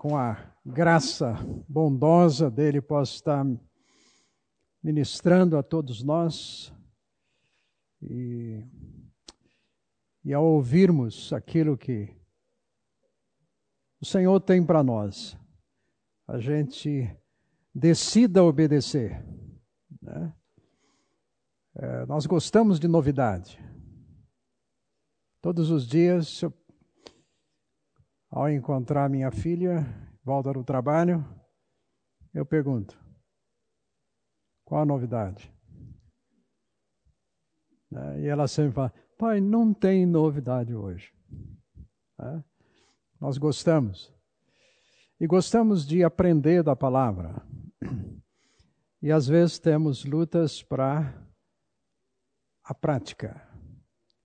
com a graça bondosa dele, possa estar ministrando a todos nós e, e ao ouvirmos aquilo que o Senhor tem para nós, a gente decida obedecer. Né? É, nós gostamos de novidade. Todos os dias, eu, ao encontrar minha filha, volta do trabalho, eu pergunto: qual a novidade? É, e ela sempre fala: pai, não tem novidade hoje. É? Nós gostamos. E gostamos de aprender da palavra. E às vezes temos lutas para a prática,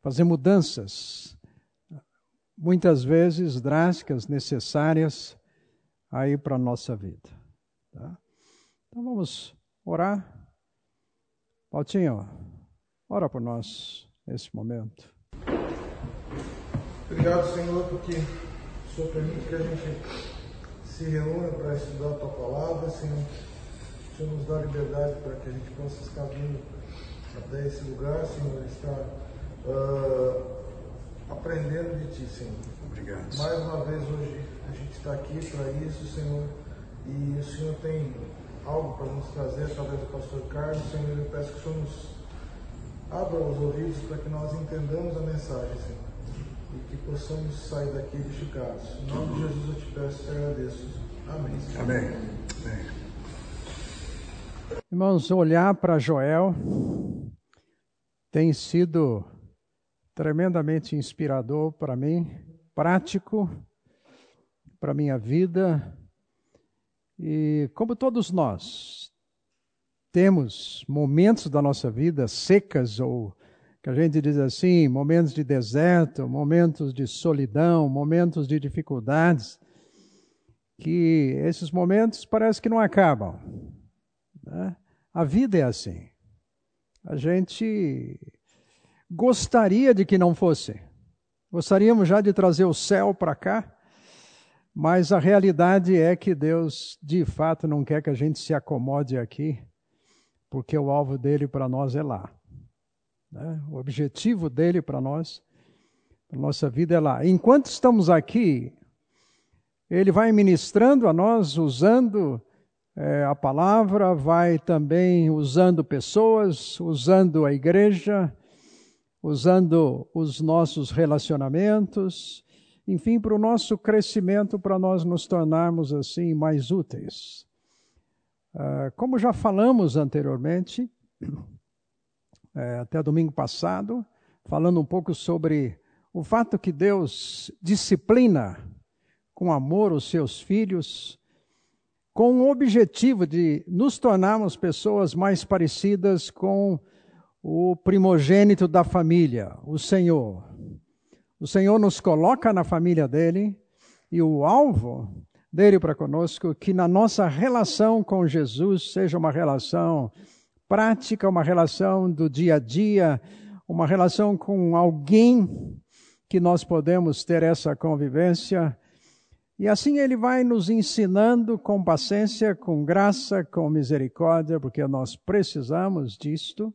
fazer mudanças, muitas vezes drásticas, necessárias aí para a nossa vida. Tá? Então vamos orar. Pautinho, ora por nós nesse momento. Obrigado, Senhor, porque o Senhor permite que a gente se reúna para estudar a Tua palavra, Senhor. O Senhor nos dá liberdade para que a gente possa estar vindo até esse lugar, Senhor, estar uh, aprendendo de Ti, Senhor. Obrigado. Mais uma vez hoje a gente está aqui para isso, Senhor, e o Senhor tem algo para nos trazer através do pastor Carlos, Senhor, eu peço que o Senhor nos abra os ouvidos para que nós entendamos a mensagem, Senhor e que possamos sair daqui edificados. Em nome de Jesus eu te peço e te agradeço. Amém. Amém. Amém. Irmãos, olhar para Joel tem sido tremendamente inspirador para mim, prático para minha vida. E como todos nós temos momentos da nossa vida secas ou que a gente diz assim, momentos de deserto, momentos de solidão, momentos de dificuldades, que esses momentos parece que não acabam. Né? A vida é assim. A gente gostaria de que não fosse. Gostaríamos já de trazer o céu para cá, mas a realidade é que Deus, de fato, não quer que a gente se acomode aqui, porque o alvo dele para nós é lá. Né? O objetivo dele para nós, para nossa vida é lá. Enquanto estamos aqui, ele vai ministrando a nós, usando é, a palavra, vai também usando pessoas, usando a igreja, usando os nossos relacionamentos, enfim, para o nosso crescimento, para nós nos tornarmos assim mais úteis. Uh, como já falamos anteriormente, é, até domingo passado, falando um pouco sobre o fato que Deus disciplina com amor os seus filhos, com o objetivo de nos tornarmos pessoas mais parecidas com o primogênito da família, o Senhor. O Senhor nos coloca na família dele e o alvo dele para conosco, que na nossa relação com Jesus seja uma relação prática, uma relação do dia a dia, uma relação com alguém que nós podemos ter essa convivência. E assim ele vai nos ensinando com paciência, com graça, com misericórdia, porque nós precisamos disto.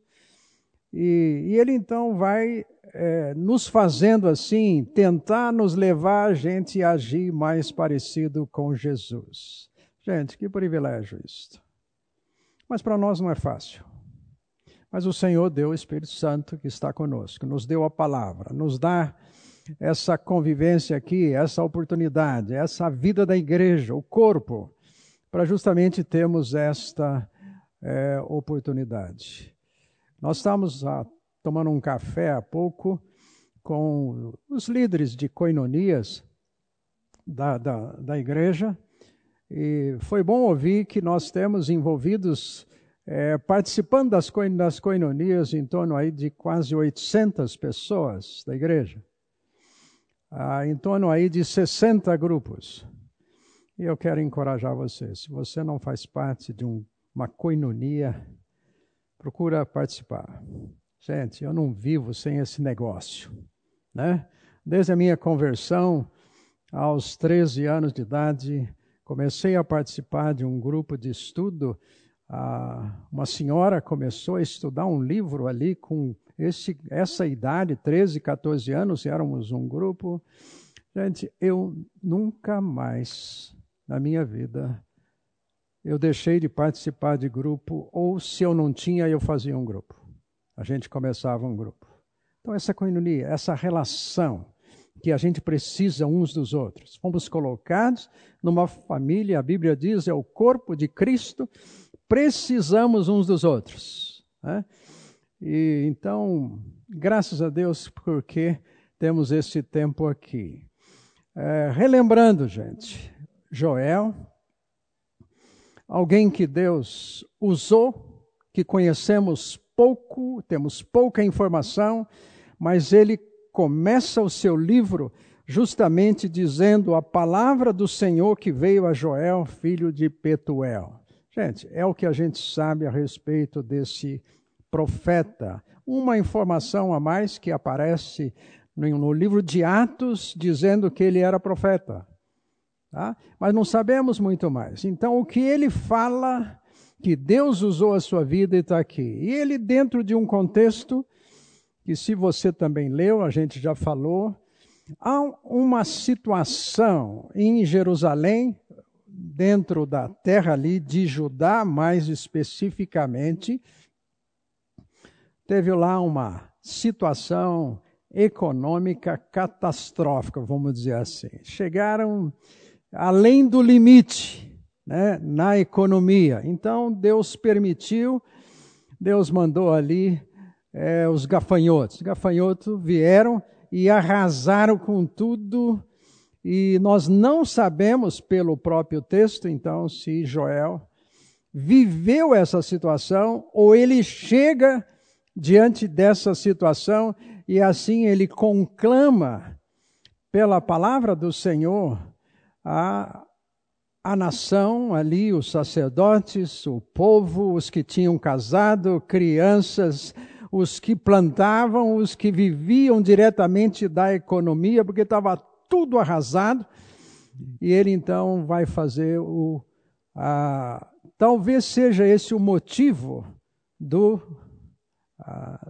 E, e ele então vai é, nos fazendo assim, tentar nos levar a gente a agir mais parecido com Jesus. Gente, que privilégio isto. Mas para nós não é fácil. Mas o Senhor deu o Espírito Santo que está conosco, nos deu a palavra, nos dá essa convivência aqui, essa oportunidade, essa vida da igreja, o corpo, para justamente termos esta é, oportunidade. Nós estávamos ah, tomando um café há pouco com os líderes de coinonias da, da, da igreja, e foi bom ouvir que nós temos envolvidos, é, participando das, das coinonias, em torno aí de quase 800 pessoas da igreja, ah, em torno aí de 60 grupos. E eu quero encorajar você, se você não faz parte de um, uma coinonia, procura participar. Gente, eu não vivo sem esse negócio, né? Desde a minha conversão, aos 13 anos de idade, comecei a participar de um grupo de estudo. uma senhora começou a estudar um livro ali com esse, essa idade, 13, 14 anos, éramos um grupo. Gente, eu nunca mais na minha vida eu deixei de participar de grupo, ou se eu não tinha, eu fazia um grupo. A gente começava um grupo. Então, essa coinonia, essa relação que a gente precisa uns dos outros. Fomos colocados numa família, a Bíblia diz, é o corpo de Cristo, precisamos uns dos outros. Né? E então, graças a Deus, porque temos esse tempo aqui. É, relembrando, gente, Joel, alguém que Deus usou, que conhecemos pouco, temos pouca informação, mas ele começa o seu livro justamente dizendo a palavra do Senhor que veio a Joel, filho de Petuel. Gente, é o que a gente sabe a respeito desse profeta. Uma informação a mais que aparece no livro de Atos dizendo que ele era profeta. Tá? Mas não sabemos muito mais. Então, o que ele fala, que Deus usou a sua vida e está aqui. E ele, dentro de um contexto, que se você também leu, a gente já falou, há uma situação em Jerusalém, dentro da terra ali de Judá, mais especificamente, teve lá uma situação econômica catastrófica, vamos dizer assim. Chegaram além do limite né, na economia. Então, Deus permitiu, Deus mandou ali é, os gafanhotos. Os gafanhotos vieram e arrasaram com tudo, e nós não sabemos pelo próprio texto, então, se Joel viveu essa situação ou ele chega diante dessa situação e assim ele conclama pela palavra do Senhor a, a nação ali, os sacerdotes, o povo, os que tinham casado, crianças, os que plantavam, os que viviam diretamente da economia, porque estava tudo arrasado. E ele então vai fazer o. A, talvez seja esse o motivo do,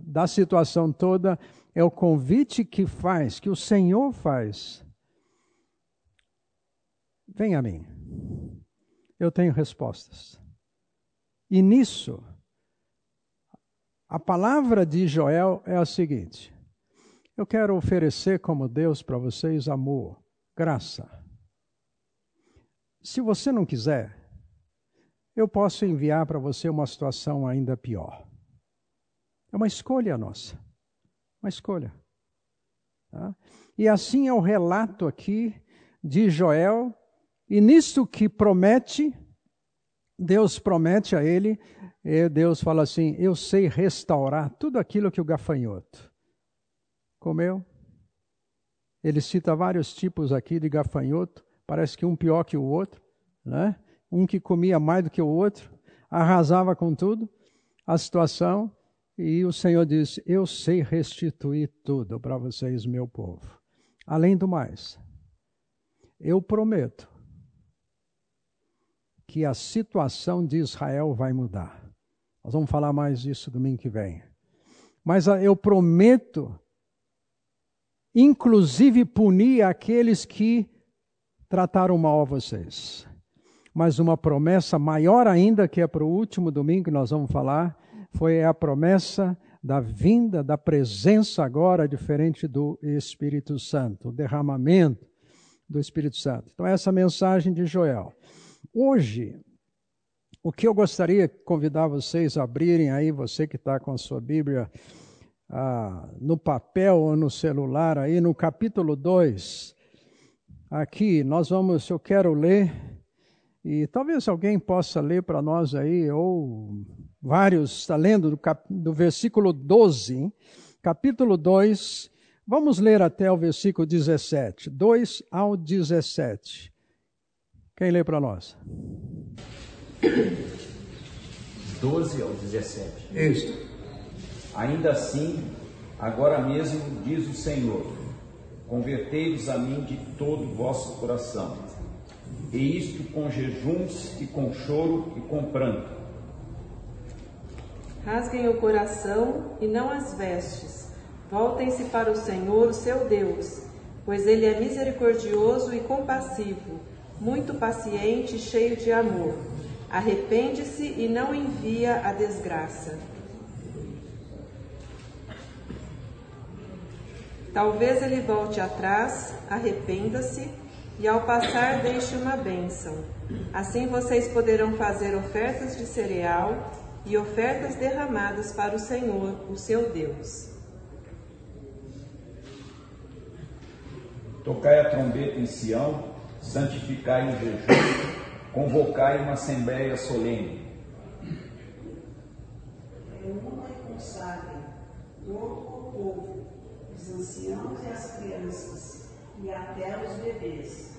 da situação toda, é o convite que faz, que o Senhor faz Vem a mim. Eu tenho respostas. E nisso, a palavra de Joel é a seguinte: Eu quero oferecer como Deus para vocês amor, graça. Se você não quiser, eu posso enviar para você uma situação ainda pior. É uma escolha nossa. Uma escolha. Tá? E assim é o relato aqui de Joel e nisso que promete, Deus promete a ele, Deus fala assim: Eu sei restaurar tudo aquilo que o gafanhoto comeu. Ele cita vários tipos aqui de gafanhoto, parece que um pior que o outro, né? Um que comia mais do que o outro, arrasava com tudo a situação, e o Senhor disse: Eu sei restituir tudo para vocês, meu povo. Além do mais, eu prometo que a situação de Israel vai mudar. Nós vamos falar mais disso domingo que vem. Mas ah, eu prometo, inclusive, punir aqueles que trataram mal a vocês. Mas uma promessa maior ainda, que é para o último domingo que nós vamos falar, foi a promessa da vinda, da presença agora diferente do Espírito Santo, o derramamento do Espírito Santo. Então, essa mensagem de Joel. Hoje, o que eu gostaria de convidar vocês a abrirem aí, você que está com a sua Bíblia ah, no papel ou no celular, aí no capítulo 2, aqui nós vamos, eu quero ler, e talvez alguém possa ler para nós aí, ou vários, está lendo do, cap, do versículo 12, capítulo 2, vamos ler até o versículo 17, 2 ao 17. Quem lê para nós? 12 ao 17. Isso. Ainda assim, agora mesmo diz o Senhor: Convertei-vos a mim de todo o vosso coração, e isto com jejuns e com choro e com pranto. Rasguem o coração e não as vestes. Voltem-se para o Senhor, o seu Deus, pois ele é misericordioso e compassivo, muito paciente e cheio de amor. Arrepende-se e não envia a desgraça. Talvez ele volte atrás, arrependa-se e ao passar deixe uma bênção. Assim vocês poderão fazer ofertas de cereal e ofertas derramadas para o Senhor, o seu Deus. Tocai a trombeta em Sião, santificai o jejum, convocai uma assembléia solene. Reúna e consagrem todo o povo, os anciãos e as crianças, e até os bebês.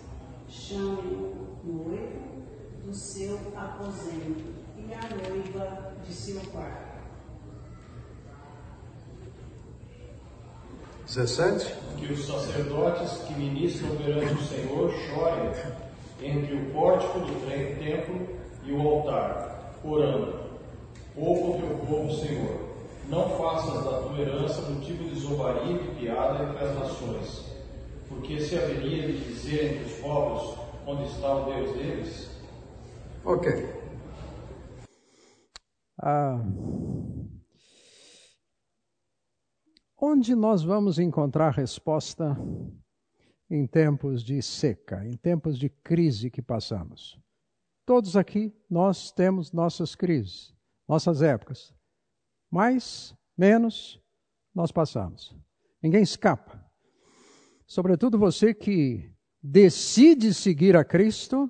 Chamem o noivo do seu aposento e a noiva de seu quarto. 17. Que os sacerdotes que ministram perante o Senhor chorem entre o pórtico do templo e o altar, orando: Poupa o teu povo, Senhor. Não faças da tua herança motivo de zombaria e de piada entre as nações. Porque se haveria de dizer entre os povos onde está o Deus deles? Ok. Ah, onde nós vamos encontrar resposta em tempos de seca, em tempos de crise que passamos? Todos aqui, nós temos nossas crises, nossas épocas. Mais, menos, nós passamos. Ninguém escapa. Sobretudo você que decide seguir a Cristo,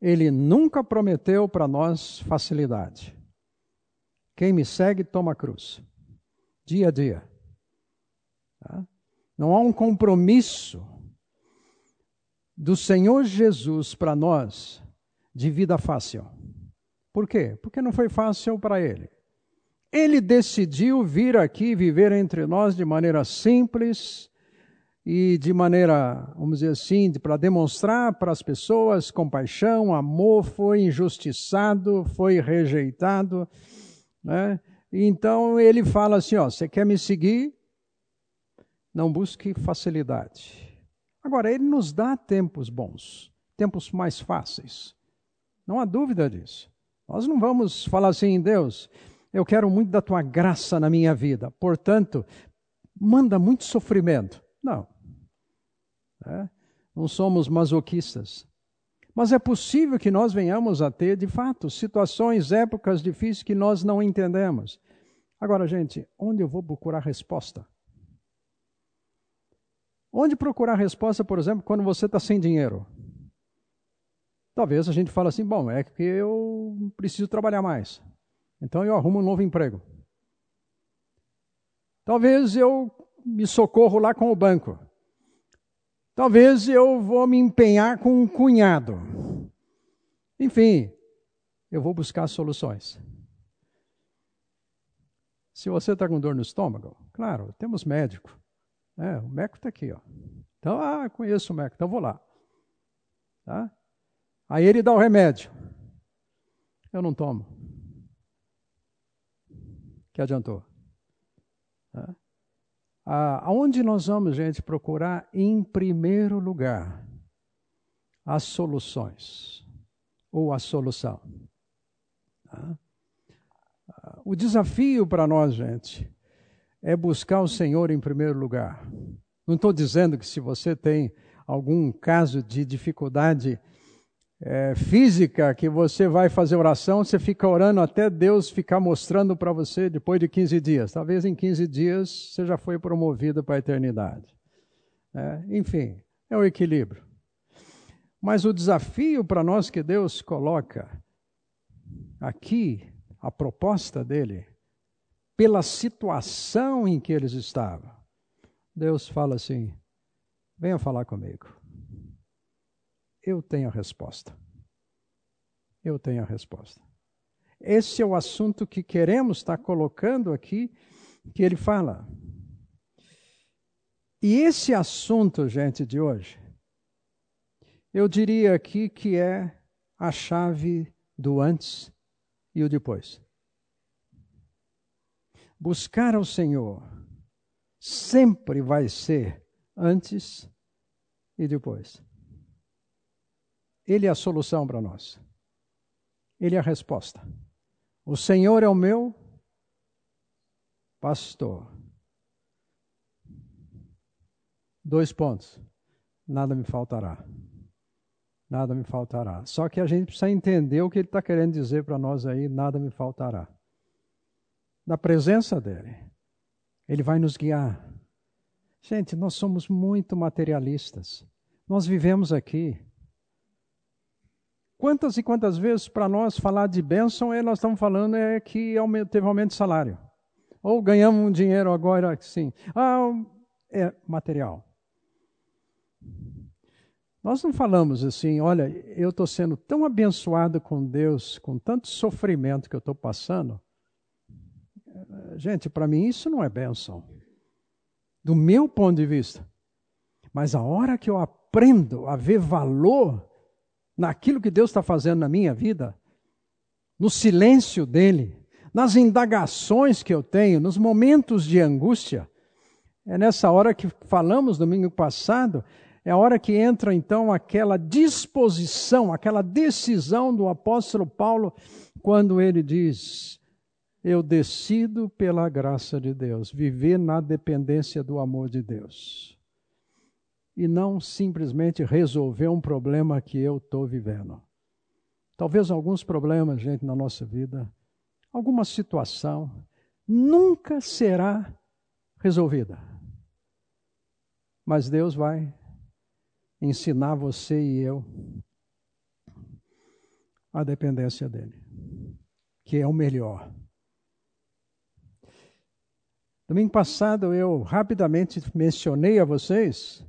ele nunca prometeu para nós facilidade. Quem me segue, toma cruz. Dia a dia. Tá? Não há um compromisso do Senhor Jesus para nós de vida fácil. Por quê? Porque não foi fácil para ele. Ele decidiu vir aqui viver entre nós de maneira simples e de maneira, vamos dizer assim, para demonstrar para as pessoas compaixão, amor, foi injustiçado, foi rejeitado, né? Então ele fala assim, ó, você quer me seguir? Não busque facilidade. Agora ele nos dá tempos bons, tempos mais fáceis. Não há dúvida disso. Nós não vamos falar assim, Deus, eu quero muito da tua graça na minha vida, portanto, manda muito sofrimento. Não. É? Não somos masoquistas. Mas é possível que nós venhamos a ter, de fato, situações, épocas difíceis que nós não entendemos. Agora, gente, onde eu vou procurar resposta? Onde procurar resposta, por exemplo, quando você está sem dinheiro? Talvez a gente fale assim, bom, é que eu preciso trabalhar mais. Então eu arrumo um novo emprego. Talvez eu me socorro lá com o banco. Talvez eu vou me empenhar com um cunhado. Enfim, eu vou buscar soluções. Se você está com dor no estômago, claro, temos médico. É, o médico está aqui, ó. Então, ah, conheço o médico, então vou lá. Tá? Aí ele dá o remédio. Eu não tomo. Que adiantou? Tá? aonde nós vamos, gente, procurar em primeiro lugar as soluções ou a solução? Tá? O desafio para nós, gente, é buscar o Senhor em primeiro lugar. Não estou dizendo que se você tem algum caso de dificuldade é, física que você vai fazer oração, você fica orando até Deus ficar mostrando para você depois de 15 dias. Talvez em 15 dias você já foi promovido para a eternidade. É, enfim, é o equilíbrio. Mas o desafio para nós que Deus coloca aqui, a proposta dele, pela situação em que eles estavam, Deus fala assim: venha falar comigo. Eu tenho a resposta. Eu tenho a resposta. Esse é o assunto que queremos estar colocando aqui, que ele fala. E esse assunto, gente, de hoje, eu diria aqui que é a chave do antes e o depois. Buscar ao Senhor sempre vai ser antes e depois. Ele é a solução para nós. Ele é a resposta. O Senhor é o meu pastor. Dois pontos. Nada me faltará. Nada me faltará. Só que a gente precisa entender o que ele está querendo dizer para nós aí: nada me faltará. Na presença dele, ele vai nos guiar. Gente, nós somos muito materialistas. Nós vivemos aqui. Quantas e quantas vezes para nós falar de bênção é nós estamos falando é que teve aumento de salário. Ou ganhamos um dinheiro agora, sim. Ah, é material. Nós não falamos assim, olha, eu estou sendo tão abençoado com Deus, com tanto sofrimento que eu estou passando. Gente, para mim isso não é bênção. Do meu ponto de vista. Mas a hora que eu aprendo a ver valor naquilo que Deus está fazendo na minha vida, no silêncio dele, nas indagações que eu tenho, nos momentos de angústia, é nessa hora que falamos domingo passado, é a hora que entra então aquela disposição, aquela decisão do apóstolo Paulo, quando ele diz: Eu decido pela graça de Deus, viver na dependência do amor de Deus e não simplesmente resolver um problema que eu estou vivendo. Talvez alguns problemas, gente, na nossa vida, alguma situação, nunca será resolvida. Mas Deus vai ensinar você e eu a dependência dele, que é o melhor. Domingo passado eu rapidamente mencionei a vocês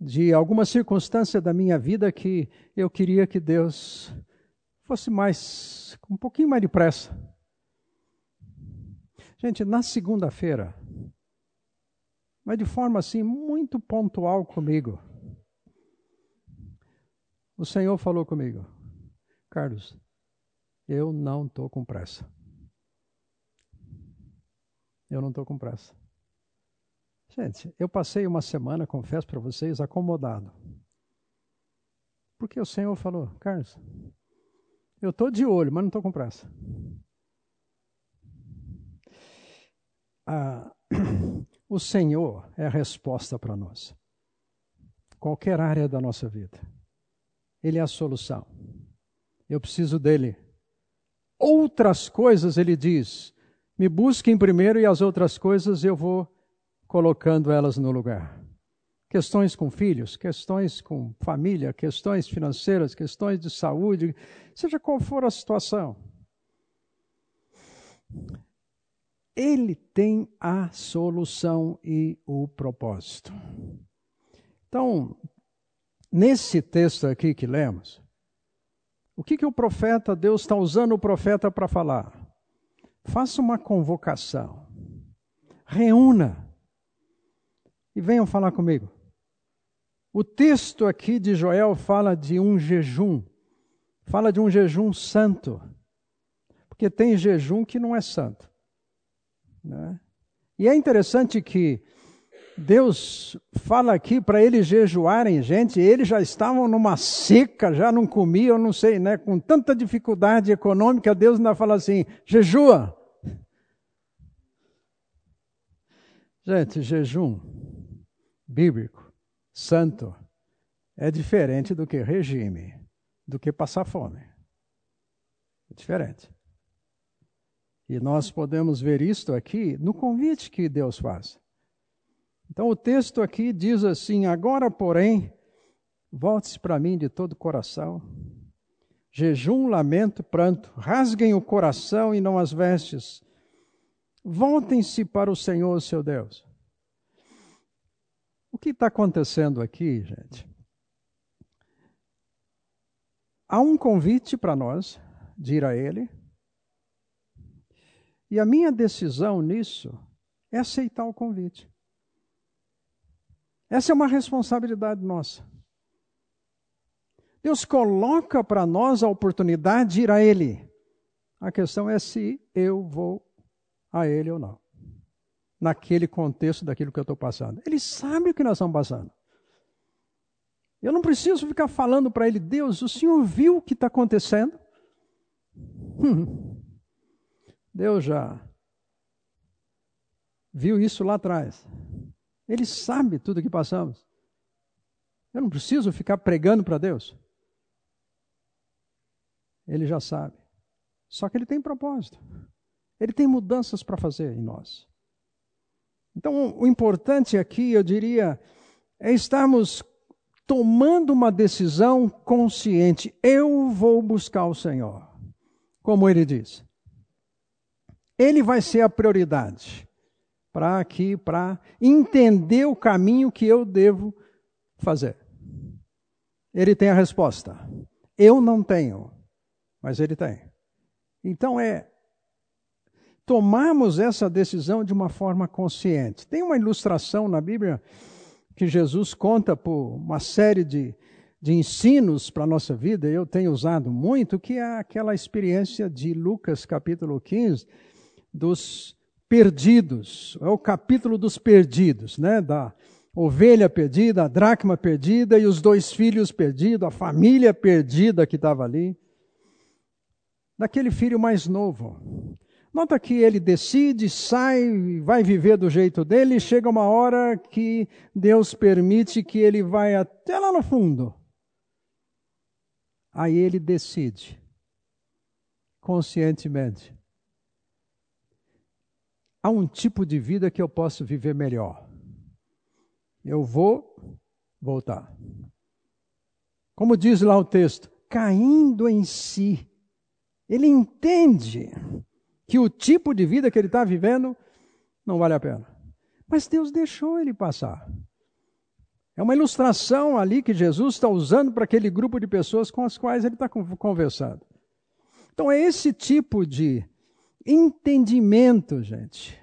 de alguma circunstância da minha vida que eu queria que Deus fosse mais, um pouquinho mais de pressa. Gente, na segunda-feira, mas de forma assim muito pontual comigo, o Senhor falou comigo, Carlos, eu não estou com pressa. Eu não estou com pressa. Gente, eu passei uma semana, confesso para vocês, acomodado. Porque o Senhor falou, Carlos, eu estou de olho, mas não estou com pressa. Ah, o Senhor é a resposta para nós. Qualquer área da nossa vida. Ele é a solução. Eu preciso dele. Outras coisas, ele diz, me busquem primeiro e as outras coisas eu vou colocando elas no lugar. Questões com filhos, questões com família, questões financeiras, questões de saúde, seja qual for a situação. Ele tem a solução e o propósito. Então, nesse texto aqui que lemos, o que, que o profeta, Deus está usando o profeta para falar? Faça uma convocação, reúna e venham falar comigo. O texto aqui de Joel fala de um jejum, fala de um jejum santo, porque tem jejum que não é santo. Né? E é interessante que Deus fala aqui para eles jejuarem, gente, eles já estavam numa seca, já não comiam, não sei, né, com tanta dificuldade econômica, Deus ainda fala assim: jejua. Gente, jejum bíblico, santo, é diferente do que regime, do que passar fome. É diferente. E nós podemos ver isto aqui no convite que Deus faz. Então o texto aqui diz assim: Agora, porém, volte-se para mim de todo o coração. Jejum, lamento, pranto, rasguem o coração e não as vestes. Voltem-se para o Senhor, seu Deus. O que está acontecendo aqui, gente? Há um convite para nós de ir a Ele, e a minha decisão nisso é aceitar o convite. Essa é uma responsabilidade nossa. Deus coloca para nós a oportunidade de ir a Ele. A questão é se eu vou a Ele ou não. Naquele contexto daquilo que eu estou passando. Ele sabe o que nós estamos passando. Eu não preciso ficar falando para Ele, Deus, o Senhor viu o que está acontecendo? Hum. Deus já viu isso lá atrás. Ele sabe tudo o que passamos. Eu não preciso ficar pregando para Deus. Ele já sabe. Só que ele tem propósito. Ele tem mudanças para fazer em nós. Então, o importante aqui, eu diria, é estarmos tomando uma decisão consciente. Eu vou buscar o Senhor. Como ele diz. Ele vai ser a prioridade para aqui, para entender o caminho que eu devo fazer. Ele tem a resposta. Eu não tenho, mas ele tem. Então é tomarmos essa decisão de uma forma consciente. Tem uma ilustração na Bíblia que Jesus conta por uma série de, de ensinos para a nossa vida, eu tenho usado muito, que é aquela experiência de Lucas capítulo 15, dos perdidos. É o capítulo dos perdidos, né? Da ovelha perdida, a dracma perdida e os dois filhos perdidos, a família perdida que estava ali. Daquele filho mais novo. Nota que ele decide, sai, vai viver do jeito dele, e chega uma hora que Deus permite que ele vai até lá no fundo. Aí ele decide, conscientemente, há um tipo de vida que eu posso viver melhor. Eu vou voltar. Como diz lá o texto, caindo em si. Ele entende que o tipo de vida que ele está vivendo não vale a pena. Mas Deus deixou ele passar. É uma ilustração ali que Jesus está usando para aquele grupo de pessoas com as quais ele está conversando. Então é esse tipo de entendimento, gente.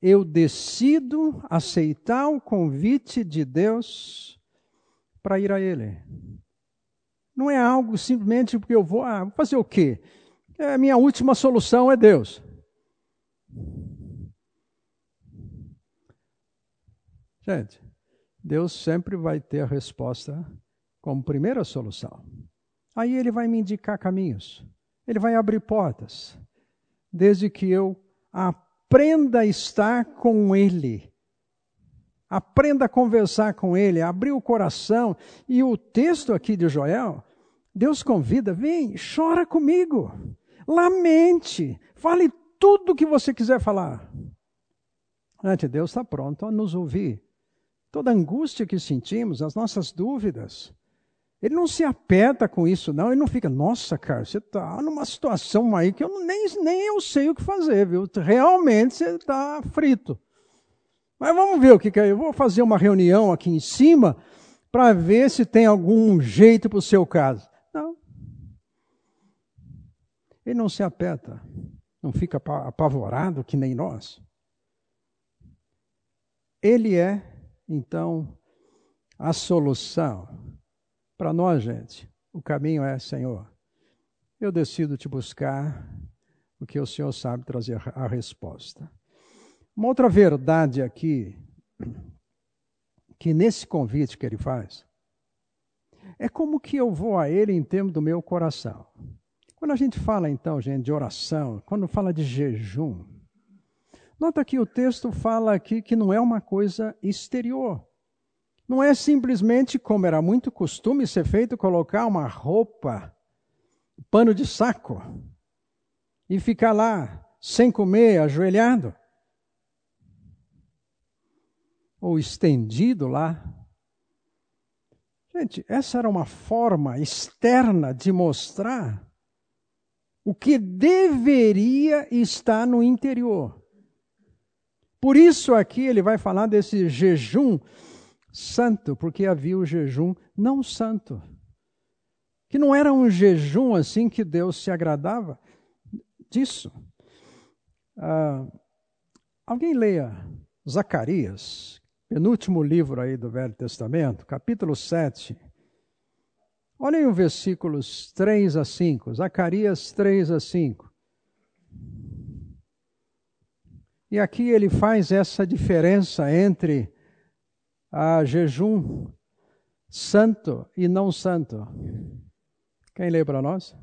Eu decido aceitar o convite de Deus para ir a Ele. Não é algo simplesmente porque eu vou, ah, vou fazer o quê? É, a minha última solução é Deus. Gente, Deus sempre vai ter a resposta como primeira solução. Aí ele vai me indicar caminhos. Ele vai abrir portas desde que eu aprenda a estar com Ele. Aprenda a conversar com Ele, abrir o coração. E o texto aqui de Joel, Deus convida, vem, chora comigo, lamente, fale tudo o que você quiser falar. Deus está pronto a nos ouvir. Toda angústia que sentimos, as nossas dúvidas, ele não se aperta com isso, não. Ele não fica, nossa, cara, você está numa situação aí que eu nem, nem eu sei o que fazer, viu? Realmente você está frito. Mas vamos ver o que, que é. Eu vou fazer uma reunião aqui em cima para ver se tem algum jeito para o seu caso. Não. Ele não se aperta, não fica apavorado que nem nós. Ele é, então, a solução para nós, gente, o caminho é, Senhor, eu decido te buscar, porque o Senhor sabe trazer a resposta. Uma outra verdade aqui, que nesse convite que ele faz, é como que eu vou a ele em termos do meu coração. Quando a gente fala, então, gente, de oração, quando fala de jejum, nota que o texto fala aqui que não é uma coisa exterior. Não é simplesmente, como era muito costume ser feito, colocar uma roupa, pano de saco, e ficar lá sem comer, ajoelhado. Ou estendido lá. Gente, essa era uma forma externa de mostrar o que deveria estar no interior. Por isso aqui ele vai falar desse jejum santo, porque havia o jejum não santo. Que não era um jejum assim que Deus se agradava disso. Ah, alguém leia Zacarias, penúltimo livro aí do Velho Testamento, capítulo 7. Olhem os versículos 3 a 5, Zacarias 3 a 5. E aqui ele faz essa diferença entre a jejum santo e não santo. Quem lê para nós?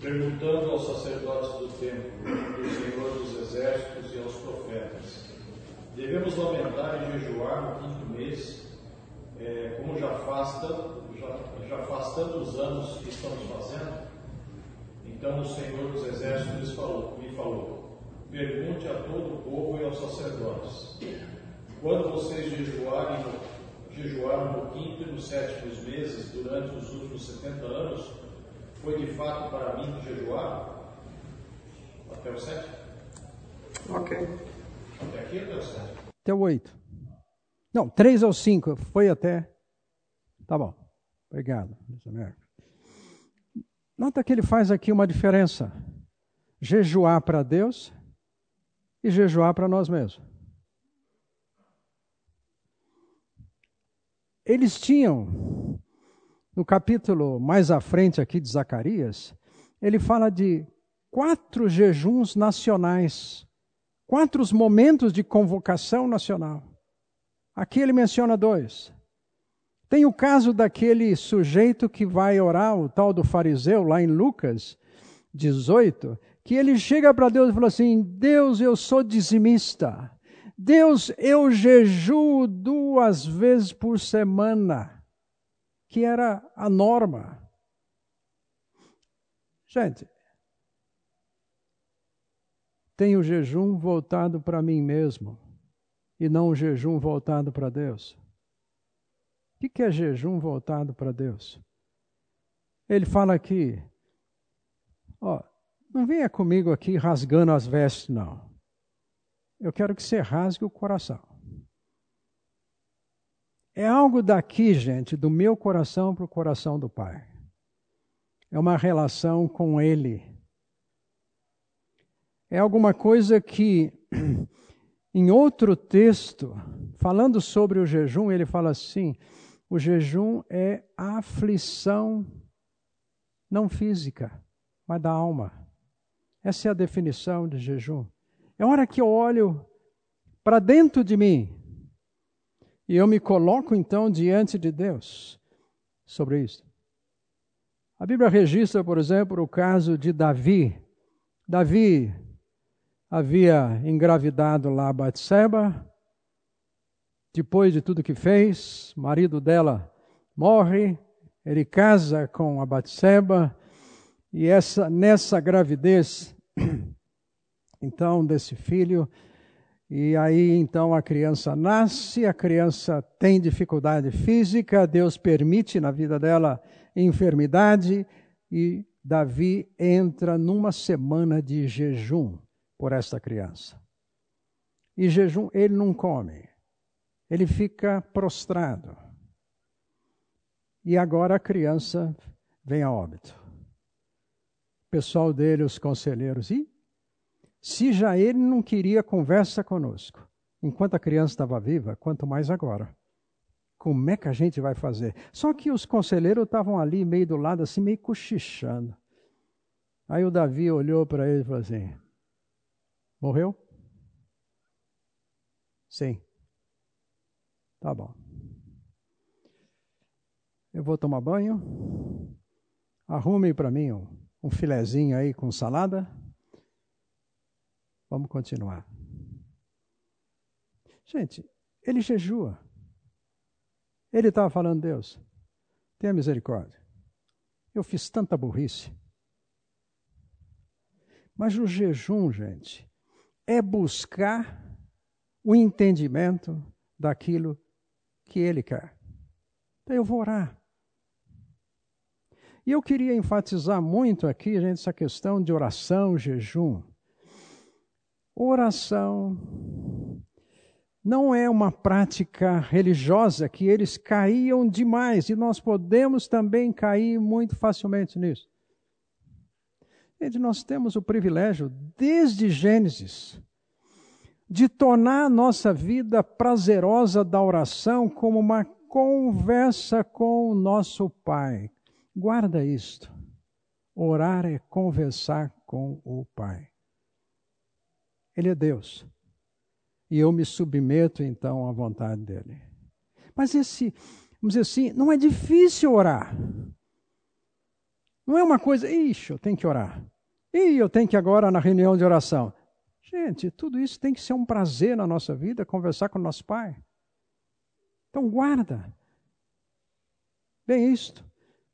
Perguntando aos sacerdotes do templo, do Senhor dos Exércitos e aos profetas: Devemos lamentar e jejuar no quinto mês, é, como já faz, tanto, já, já faz tantos anos que estamos fazendo? Então o Senhor dos Exércitos falou, me falou: Pergunte a todo o povo e aos sacerdotes: Quando vocês jejuarem jejuaram no quinto e no sétimo meses durante os últimos 70 anos, foi de fato para mim que jejuaram? Até o sétimo? Ok. Até aqui até o sétimo? Até o oito. Não, três ou cinco, foi até. Tá bom. Obrigado, Nota que ele faz aqui uma diferença: jejuar para Deus e jejuar para nós mesmos. Eles tinham, no capítulo mais à frente aqui de Zacarias, ele fala de quatro jejuns nacionais, quatro momentos de convocação nacional. Aqui ele menciona dois. Tem o caso daquele sujeito que vai orar, o tal do fariseu, lá em Lucas 18, que ele chega para Deus e fala assim: Deus, eu sou dizimista. Deus, eu jejuo duas vezes por semana, que era a norma. Gente, tenho jejum voltado para mim mesmo e não um jejum voltado para Deus. O que é jejum voltado para Deus? Ele fala aqui, ó, não venha comigo aqui rasgando as vestes, não. Eu quero que você rasgue o coração. É algo daqui, gente, do meu coração para o coração do Pai. É uma relação com Ele. É alguma coisa que, em outro texto, falando sobre o jejum, ele fala assim: o jejum é aflição não física, mas da alma. Essa é a definição de jejum. É hora que eu olho para dentro de mim e eu me coloco então diante de Deus sobre isso. A Bíblia registra, por exemplo, o caso de Davi. Davi havia engravidado lá Batseba. Depois de tudo que fez, marido dela morre, ele casa com a Batseba e essa nessa gravidez então desse filho. E aí então a criança nasce, a criança tem dificuldade física, Deus permite na vida dela enfermidade e Davi entra numa semana de jejum por esta criança. E jejum ele não come, ele fica prostrado. E agora a criança vem a óbito. O pessoal dele, os conselheiros, e se já ele não queria conversa conosco, enquanto a criança estava viva, quanto mais agora. Como é que a gente vai fazer? Só que os conselheiros estavam ali, meio do lado, assim, meio cochichando. Aí o Davi olhou para ele e falou assim: Morreu? Sim. Tá bom. Eu vou tomar banho. Arrume para mim um, um filezinho aí com salada. Vamos continuar. Gente, ele jejua. Ele estava falando, Deus, tenha misericórdia. Eu fiz tanta burrice. Mas o jejum, gente, é buscar o entendimento daquilo que ele quer. Então eu vou orar. E eu queria enfatizar muito aqui, gente, essa questão de oração, jejum. Oração não é uma prática religiosa que eles caíam demais e nós podemos também cair muito facilmente nisso. Gente, nós temos o privilégio, desde Gênesis, de tornar a nossa vida prazerosa da oração como uma conversa com o nosso Pai. Guarda isto. Orar é conversar com o Pai. Ele é Deus. E eu me submeto então à vontade dele. Mas esse, vamos dizer assim, não é difícil orar. Não é uma coisa, ixi, eu tenho que orar. E eu tenho que agora na reunião de oração. Gente, tudo isso tem que ser um prazer na nossa vida, conversar com o nosso Pai. Então guarda. Bem isto.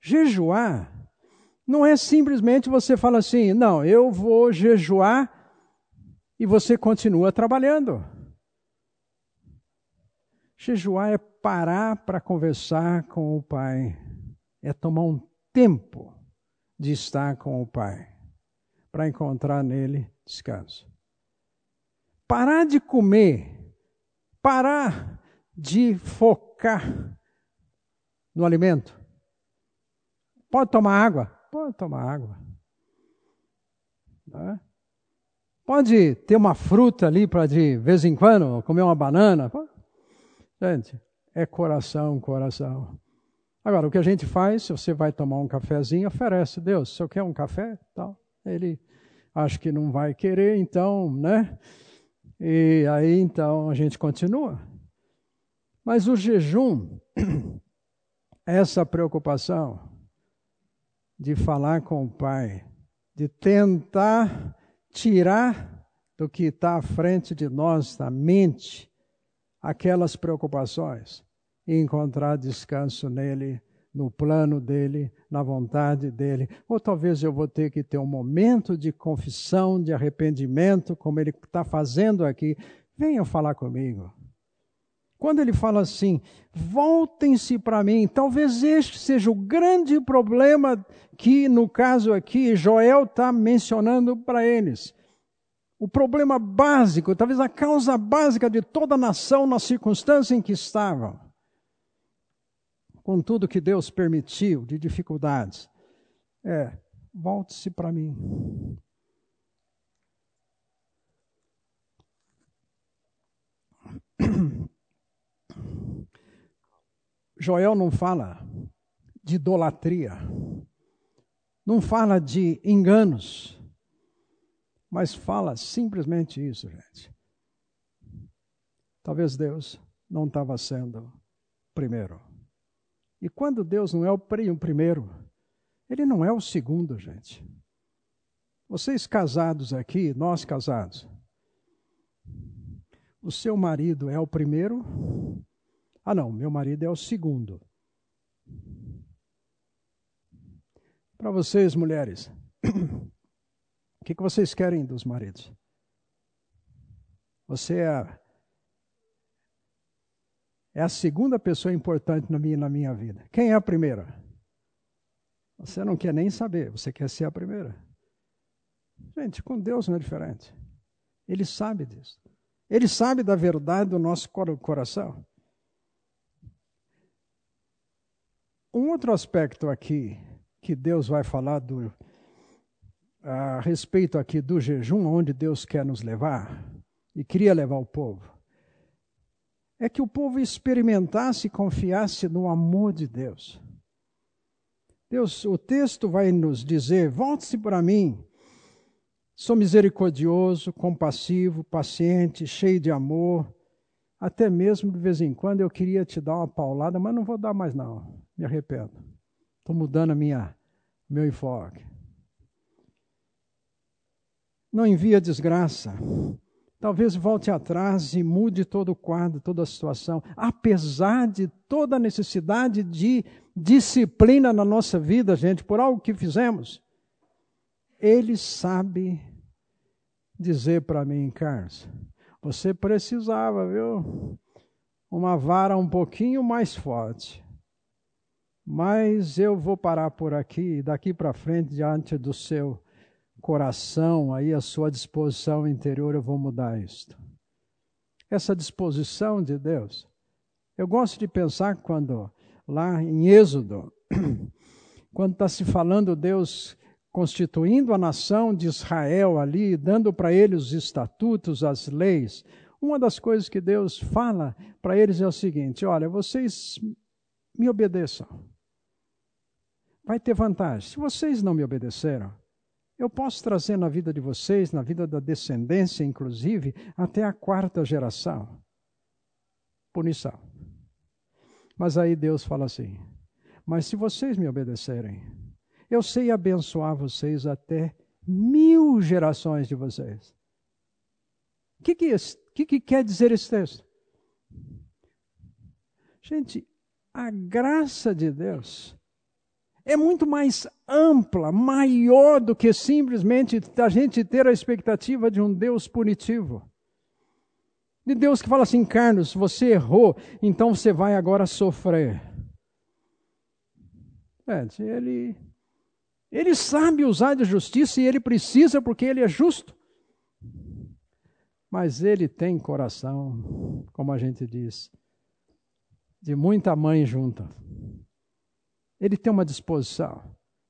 Jejuar não é simplesmente você fala assim, não, eu vou jejuar e você continua trabalhando. Jejuar é parar para conversar com o Pai, é tomar um tempo de estar com o Pai, para encontrar nele descanso. Parar de comer, parar de focar no alimento. Pode tomar água? Pode tomar água. É? Pode ter uma fruta ali para de vez em quando comer uma banana. Gente, é coração, coração. Agora, o que a gente faz, se você vai tomar um cafezinho, oferece, Deus, se eu quer um café, tal. Ele acha que não vai querer, então, né? E aí, então, a gente continua. Mas o jejum, essa preocupação de falar com o Pai, de tentar tirar do que está à frente de nós, da mente, aquelas preocupações e encontrar descanso nele, no plano dele, na vontade dele. Ou talvez eu vou ter que ter um momento de confissão, de arrependimento, como ele está fazendo aqui. Venham falar comigo. Quando ele fala assim, voltem-se para mim, talvez este seja o grande problema que, no caso aqui, Joel está mencionando para eles. O problema básico, talvez a causa básica de toda a nação na circunstância em que estavam. Com tudo que Deus permitiu de dificuldades. É, volte-se para mim. Joel não fala de idolatria, não fala de enganos, mas fala simplesmente isso, gente. Talvez Deus não estava sendo primeiro. E quando Deus não é o primeiro, Ele não é o segundo, gente. Vocês casados aqui, nós casados, o seu marido é o primeiro ah, não, meu marido é o segundo. Para vocês, mulheres, o que, que vocês querem dos maridos? Você é é a segunda pessoa importante na minha, na minha vida. Quem é a primeira? Você não quer nem saber, você quer ser a primeira. Gente, com Deus não é diferente. Ele sabe disso. Ele sabe da verdade do nosso coração. Um outro aspecto aqui que Deus vai falar do, a respeito aqui do jejum, onde Deus quer nos levar e queria levar o povo, é que o povo experimentasse e confiasse no amor de Deus. Deus, o texto vai nos dizer: volte-se para mim. Sou misericordioso, compassivo, paciente, cheio de amor. Até mesmo de vez em quando eu queria te dar uma paulada, mas não vou dar mais não me arrependo. Estou mudando a minha meu enfoque. Não envia desgraça. Talvez volte atrás e mude todo o quadro, toda a situação, apesar de toda a necessidade de disciplina na nossa vida, gente, por algo que fizemos. Ele sabe dizer para mim, Carlos, você precisava, viu? Uma vara um pouquinho mais forte. Mas eu vou parar por aqui, daqui para frente, diante do seu coração, aí a sua disposição interior, eu vou mudar isto. Essa disposição de Deus. Eu gosto de pensar quando, lá em Êxodo, quando está se falando Deus constituindo a nação de Israel ali, dando para eles os estatutos, as leis, uma das coisas que Deus fala para eles é o seguinte: olha, vocês me obedeçam. Vai ter vantagem. Se vocês não me obedeceram, eu posso trazer na vida de vocês, na vida da descendência, inclusive, até a quarta geração. Punição. Mas aí Deus fala assim: Mas se vocês me obedecerem, eu sei abençoar vocês até mil gerações de vocês. O que, que, que, que quer dizer esse texto? Gente, a graça de Deus é muito mais ampla, maior do que simplesmente a gente ter a expectativa de um Deus punitivo. De Deus que fala assim, Carlos, você errou, então você vai agora sofrer. É, ele, ele sabe usar de justiça e ele precisa porque ele é justo. Mas ele tem coração, como a gente diz, de muita mãe junta. Ele tem uma disposição.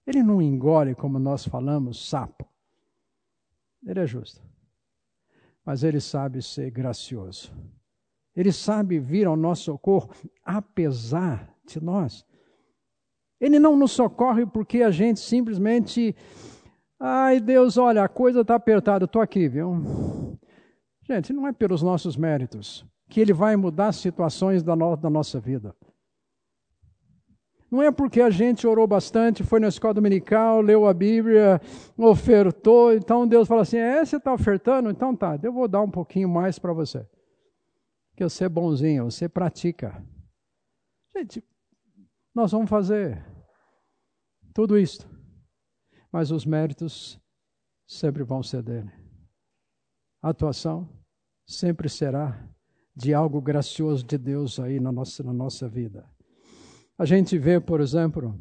Ele não engole, como nós falamos, sapo. Ele é justo. Mas ele sabe ser gracioso. Ele sabe vir ao nosso socorro, apesar de nós. Ele não nos socorre porque a gente simplesmente. Ai, Deus, olha, a coisa está apertada, estou aqui, viu? Gente, não é pelos nossos méritos que Ele vai mudar situações da, no, da nossa vida. Não é porque a gente orou bastante, foi na escola dominical, leu a Bíblia, ofertou, então Deus fala assim: é, você está ofertando? Então tá, eu vou dar um pouquinho mais para você. Que você é bonzinho, você pratica. Gente, nós vamos fazer tudo isto, mas os méritos sempre vão ser dele. A atuação sempre será de algo gracioso de Deus aí na nossa, na nossa vida. A gente vê, por exemplo,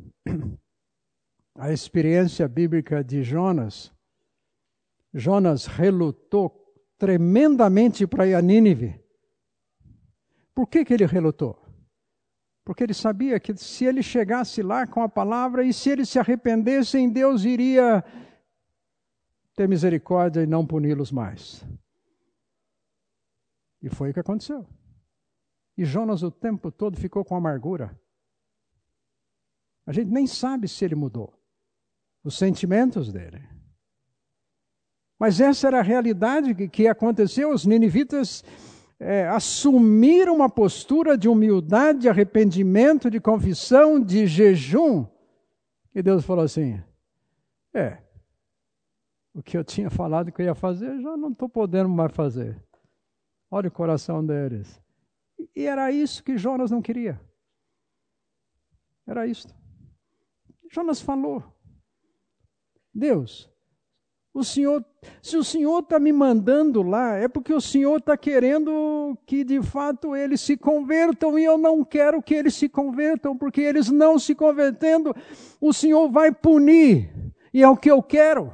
a experiência bíblica de Jonas. Jonas relutou tremendamente para ir a Nínive. Por que, que ele relutou? Porque ele sabia que se ele chegasse lá com a palavra e se ele se arrependesse, Deus iria ter misericórdia e não puni-los mais. E foi o que aconteceu. E Jonas o tempo todo ficou com amargura. A gente nem sabe se ele mudou os sentimentos dele. Mas essa era a realidade que, que aconteceu. Os ninivitas é, assumiram uma postura de humildade, de arrependimento, de confissão, de jejum. E Deus falou assim: É, o que eu tinha falado que eu ia fazer, já não estou podendo mais fazer. Olha o coração deles. E era isso que Jonas não queria. Era isso. Jonas falou: Deus, o Senhor, se o Senhor está me mandando lá, é porque o Senhor está querendo que de fato eles se convertam e eu não quero que eles se convertam, porque eles não se convertendo, o Senhor vai punir e é o que eu quero.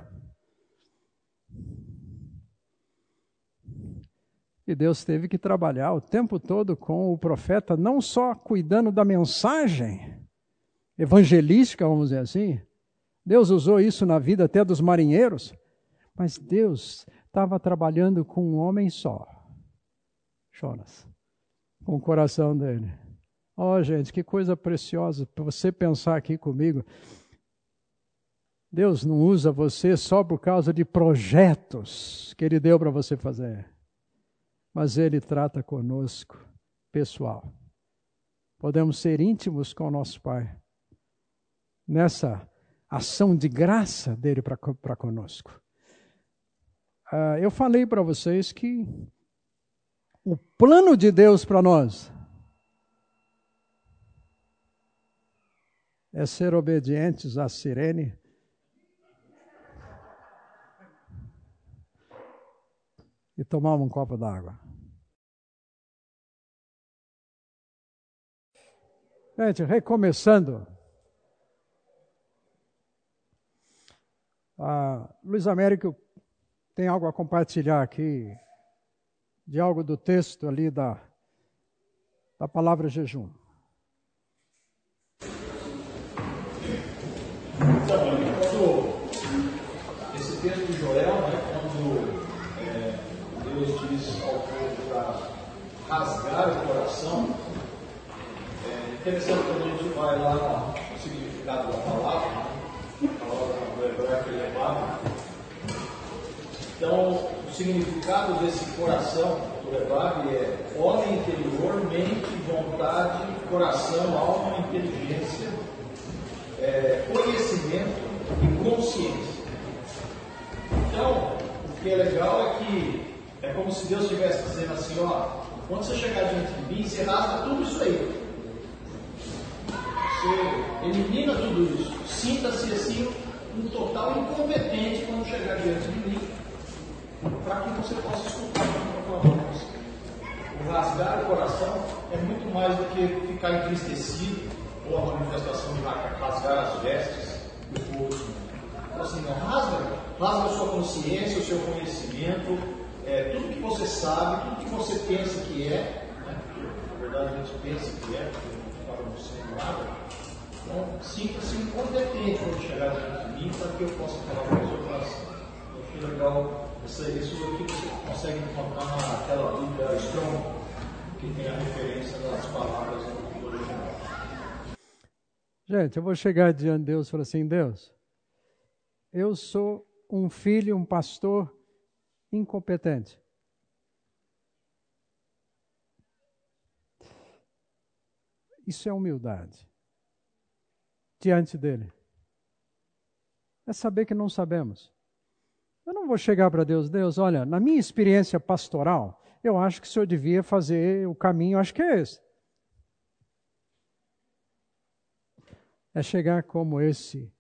E Deus teve que trabalhar o tempo todo com o profeta, não só cuidando da mensagem evangelística, vamos dizer assim. Deus usou isso na vida até dos marinheiros, mas Deus estava trabalhando com um homem só, Jonas, com o coração dele. Oh, gente, que coisa preciosa para você pensar aqui comigo. Deus não usa você só por causa de projetos que Ele deu para você fazer mas Ele trata conosco pessoal. Podemos ser íntimos com o nosso Pai nessa ação de graça dele para conosco. Uh, eu falei para vocês que o plano de Deus para nós é ser obedientes à sirene e tomar um copo d'água. Gente, recomeçando. Ah, Luiz Américo tem algo a compartilhar aqui, de algo do texto ali da, da palavra jejum. Esse texto de Joel, né, quando é, Deus diz ao povo para rasgar o coração, interessante quando a gente vai lá no significado da palavra, Então, o significado desse coração do Rebab é homem interior, mente, vontade, coração, alma, inteligência, é, conhecimento e consciência. Então, o que é legal é que é como se Deus estivesse dizendo assim, ó, quando você chegar diante de mim, você rasga tudo isso aí. Você elimina tudo isso. Sinta-se assim um total incompetente quando chegar diante de mim, para que você possa escutar a tua voz. O rasgar o coração é muito mais do que ficar entristecido ou a manifestação de rasgar as vestes do povo. Então, assim, não, rasga, rasga a sua consciência, o seu conhecimento, é, tudo que você sabe, tudo que você pensa que é, né? na verdade a gente pensa que é, porque não estamos sendo nada. Então, sinta-se incompetente quando chegar diante de mim para que eu possa falar com o seu coração. Eu achei legal isso, isso aqui você consegue encontrar naquela Bíblia Strong, que tem a referência das palavras no original. Gente, eu vou chegar diante de Deus e falar assim: Deus, eu sou um filho, um pastor incompetente. Isso é humildade diante dele. É saber que não sabemos. Eu não vou chegar para Deus, Deus, olha, na minha experiência pastoral, eu acho que o senhor devia fazer o caminho, acho que é esse. É chegar como esse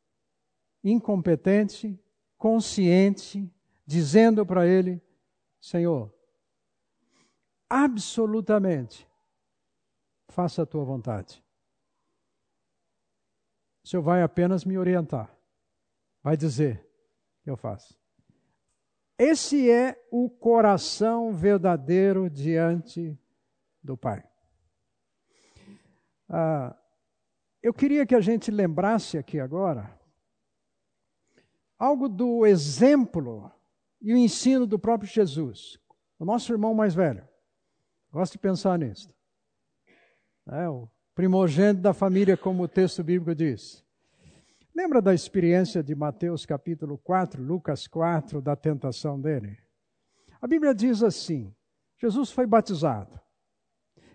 incompetente, consciente, dizendo para ele: Senhor, absolutamente, faça a tua vontade. O Senhor vai apenas me orientar, vai dizer que eu faço. Esse é o coração verdadeiro diante do Pai. Ah, eu queria que a gente lembrasse aqui agora algo do exemplo e o ensino do próprio Jesus, o nosso irmão mais velho. Gosto de pensar nisso. É, o primogênito da família, como o texto bíblico diz. Lembra da experiência de Mateus capítulo 4, Lucas 4, da tentação dele? A Bíblia diz assim: Jesus foi batizado,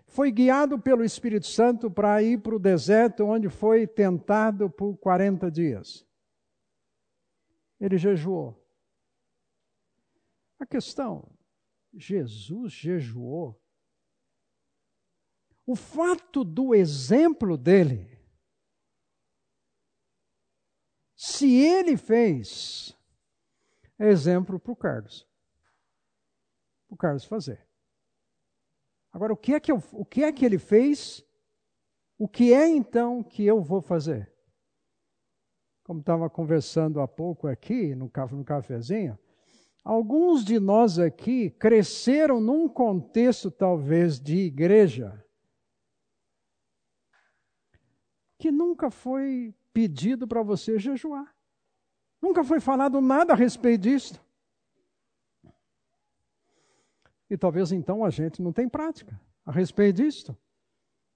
foi guiado pelo Espírito Santo para ir para o deserto, onde foi tentado por 40 dias. Ele jejuou. A questão, Jesus jejuou. O fato do exemplo dele, se ele fez, é exemplo para o Carlos. Para o Carlos fazer. Agora, o que, é que eu, o que é que ele fez? O que é então que eu vou fazer? Como estava conversando há pouco aqui, no, no cafezinho, alguns de nós aqui cresceram num contexto talvez de igreja que nunca foi pedido para você jejuar. Nunca foi falado nada a respeito disso. E talvez então a gente não tem prática a respeito disso.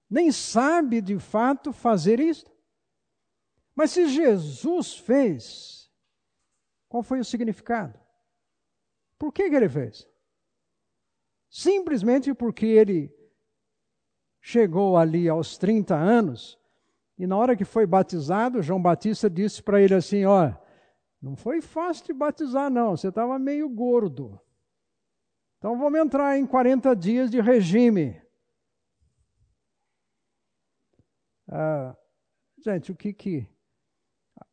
Nem sabe de fato fazer isso. Mas se Jesus fez, qual foi o significado? Por que, que ele fez? Simplesmente porque ele chegou ali aos 30 anos e na hora que foi batizado, João Batista disse para ele assim: Ó, não foi fácil de batizar, não, você estava meio gordo. Então vamos entrar em 40 dias de regime. Ah, gente, o que, que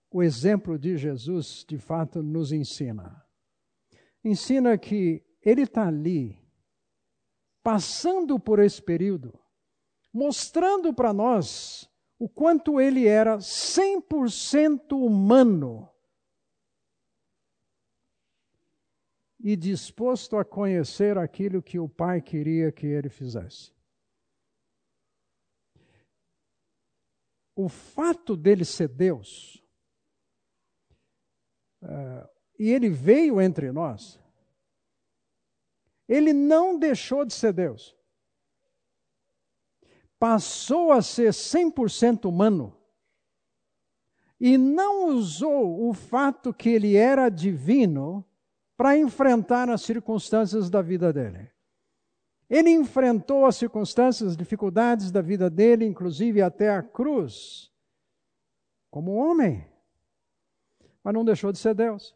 o exemplo de Jesus de fato nos ensina? Ensina que ele está ali, passando por esse período, mostrando para nós o quanto ele era 100% humano e disposto a conhecer aquilo que o Pai queria que ele fizesse. O fato dele ser Deus, uh, e ele veio entre nós, ele não deixou de ser Deus. Passou a ser 100% humano e não usou o fato que ele era divino para enfrentar as circunstâncias da vida dele. Ele enfrentou as circunstâncias, as dificuldades da vida dele, inclusive até a cruz, como homem. Mas não deixou de ser Deus.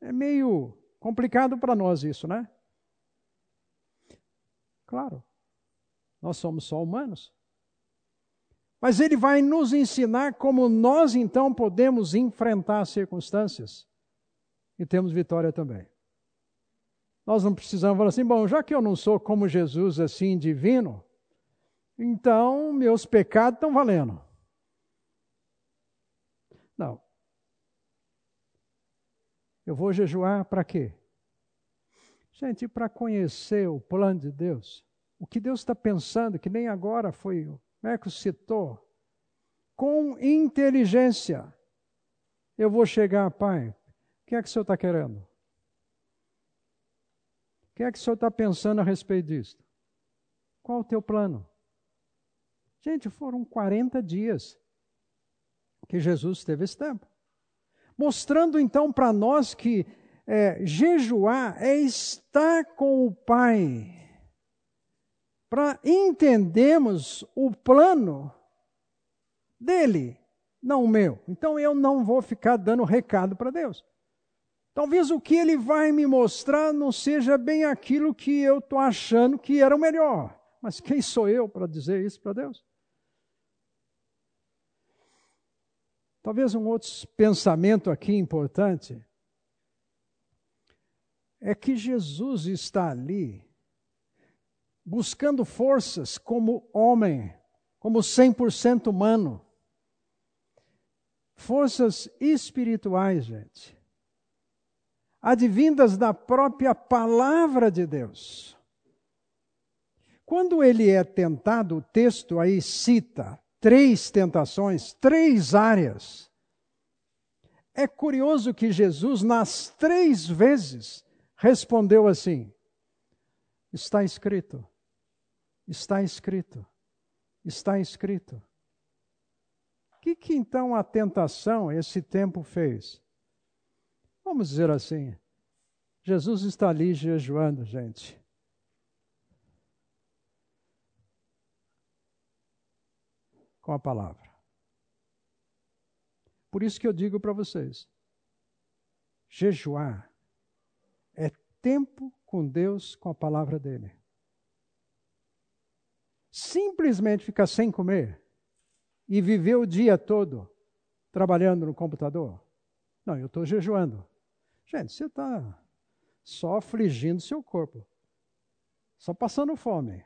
É meio complicado para nós isso, né? Claro, nós somos só humanos. Mas ele vai nos ensinar como nós então podemos enfrentar as circunstâncias e temos vitória também. Nós não precisamos falar assim, bom, já que eu não sou como Jesus assim divino, então meus pecados estão valendo. Não. Eu vou jejuar para quê? Gente, para conhecer o plano de Deus. O que Deus está pensando, que nem agora foi, o Meco citou. Com inteligência. Eu vou chegar, pai. O que é que o senhor está querendo? O que é que o senhor está pensando a respeito disso? Qual o teu plano? Gente, foram 40 dias que Jesus teve esse tempo. Mostrando então para nós que é, jejuar é estar com o Pai, para entendermos o plano dele, não o meu. Então eu não vou ficar dando recado para Deus. Talvez o que ele vai me mostrar não seja bem aquilo que eu estou achando que era o melhor. Mas quem sou eu para dizer isso para Deus? Talvez um outro pensamento aqui importante é que Jesus está ali buscando forças como homem, como 100% humano. Forças espirituais, gente. Advindas da própria palavra de Deus. Quando ele é tentado, o texto aí cita três tentações, três áreas. É curioso que Jesus, nas três vezes, respondeu assim: Está escrito, está escrito, está escrito. O que, que então a tentação, esse tempo, fez? Vamos dizer assim: Jesus está ali jejuando, gente. Com a palavra. Por isso que eu digo para vocês: jejuar é tempo com Deus, com a palavra dele. Simplesmente ficar sem comer e viver o dia todo trabalhando no computador. Não, eu estou jejuando. Gente, você está só afligindo seu corpo, só passando fome.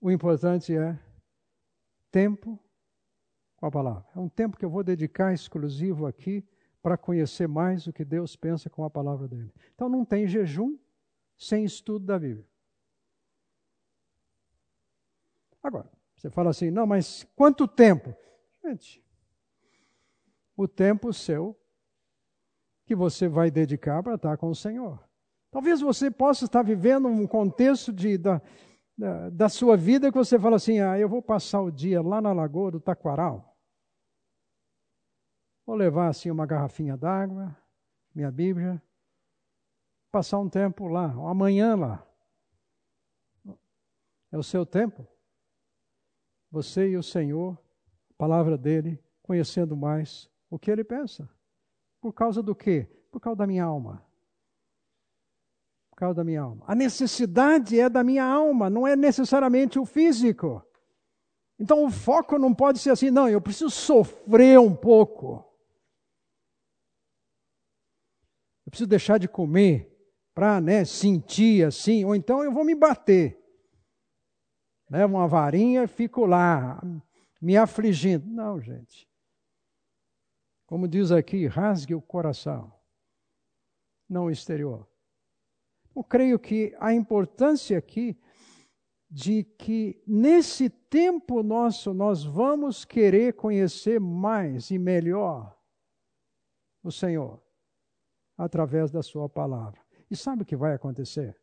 O importante é tempo com a palavra. É um tempo que eu vou dedicar exclusivo aqui para conhecer mais o que Deus pensa com a palavra dele. Então não tem jejum sem estudo da Bíblia. Agora, você fala assim, não, mas quanto tempo? Gente, o tempo seu que você vai dedicar para estar com o Senhor. Talvez você possa estar vivendo um contexto de, da, da, da sua vida que você fala assim, ah, eu vou passar o dia lá na Lagoa do Taquaral. Vou levar assim uma garrafinha d'água, minha Bíblia, passar um tempo lá, amanhã lá. É o seu tempo. Você e o Senhor, a palavra dele, conhecendo mais o que ele pensa. Por causa do quê? Por causa da minha alma. Por causa da minha alma. A necessidade é da minha alma, não é necessariamente o físico. Então o foco não pode ser assim, não, eu preciso sofrer um pouco. Eu preciso deixar de comer para né, sentir assim, ou então eu vou me bater. Levo uma varinha e fico lá, me afligindo. Não, gente. Como diz aqui, rasgue o coração, não o exterior. Eu creio que a importância aqui de que nesse tempo nosso nós vamos querer conhecer mais e melhor o Senhor através da Sua palavra. E sabe o que vai acontecer?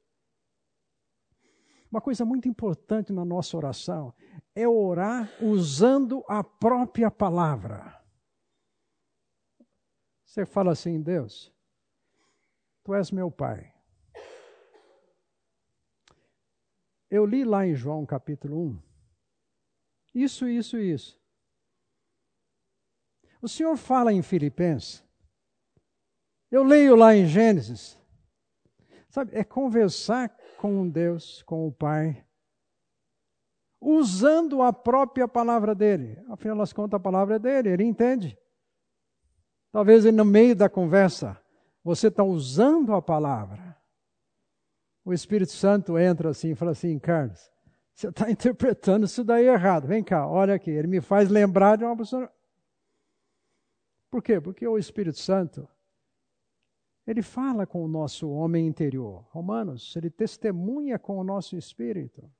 Uma coisa muito importante na nossa oração é orar usando a própria palavra. Você fala assim, Deus, tu és meu pai. Eu li lá em João capítulo 1. Isso, isso, isso. O Senhor fala em Filipenses. Eu leio lá em Gênesis. Sabe, é conversar com Deus, com o Pai, usando a própria palavra dele. Afinal das contas, a palavra é dele, ele entende. Talvez no meio da conversa, você está usando a palavra. O Espírito Santo entra assim e fala assim, Carlos, você está interpretando isso daí errado. Vem cá, olha aqui. Ele me faz lembrar de uma pessoa. Por quê? Porque o Espírito Santo, ele fala com o nosso homem interior. Romanos, ele testemunha com o nosso espírito.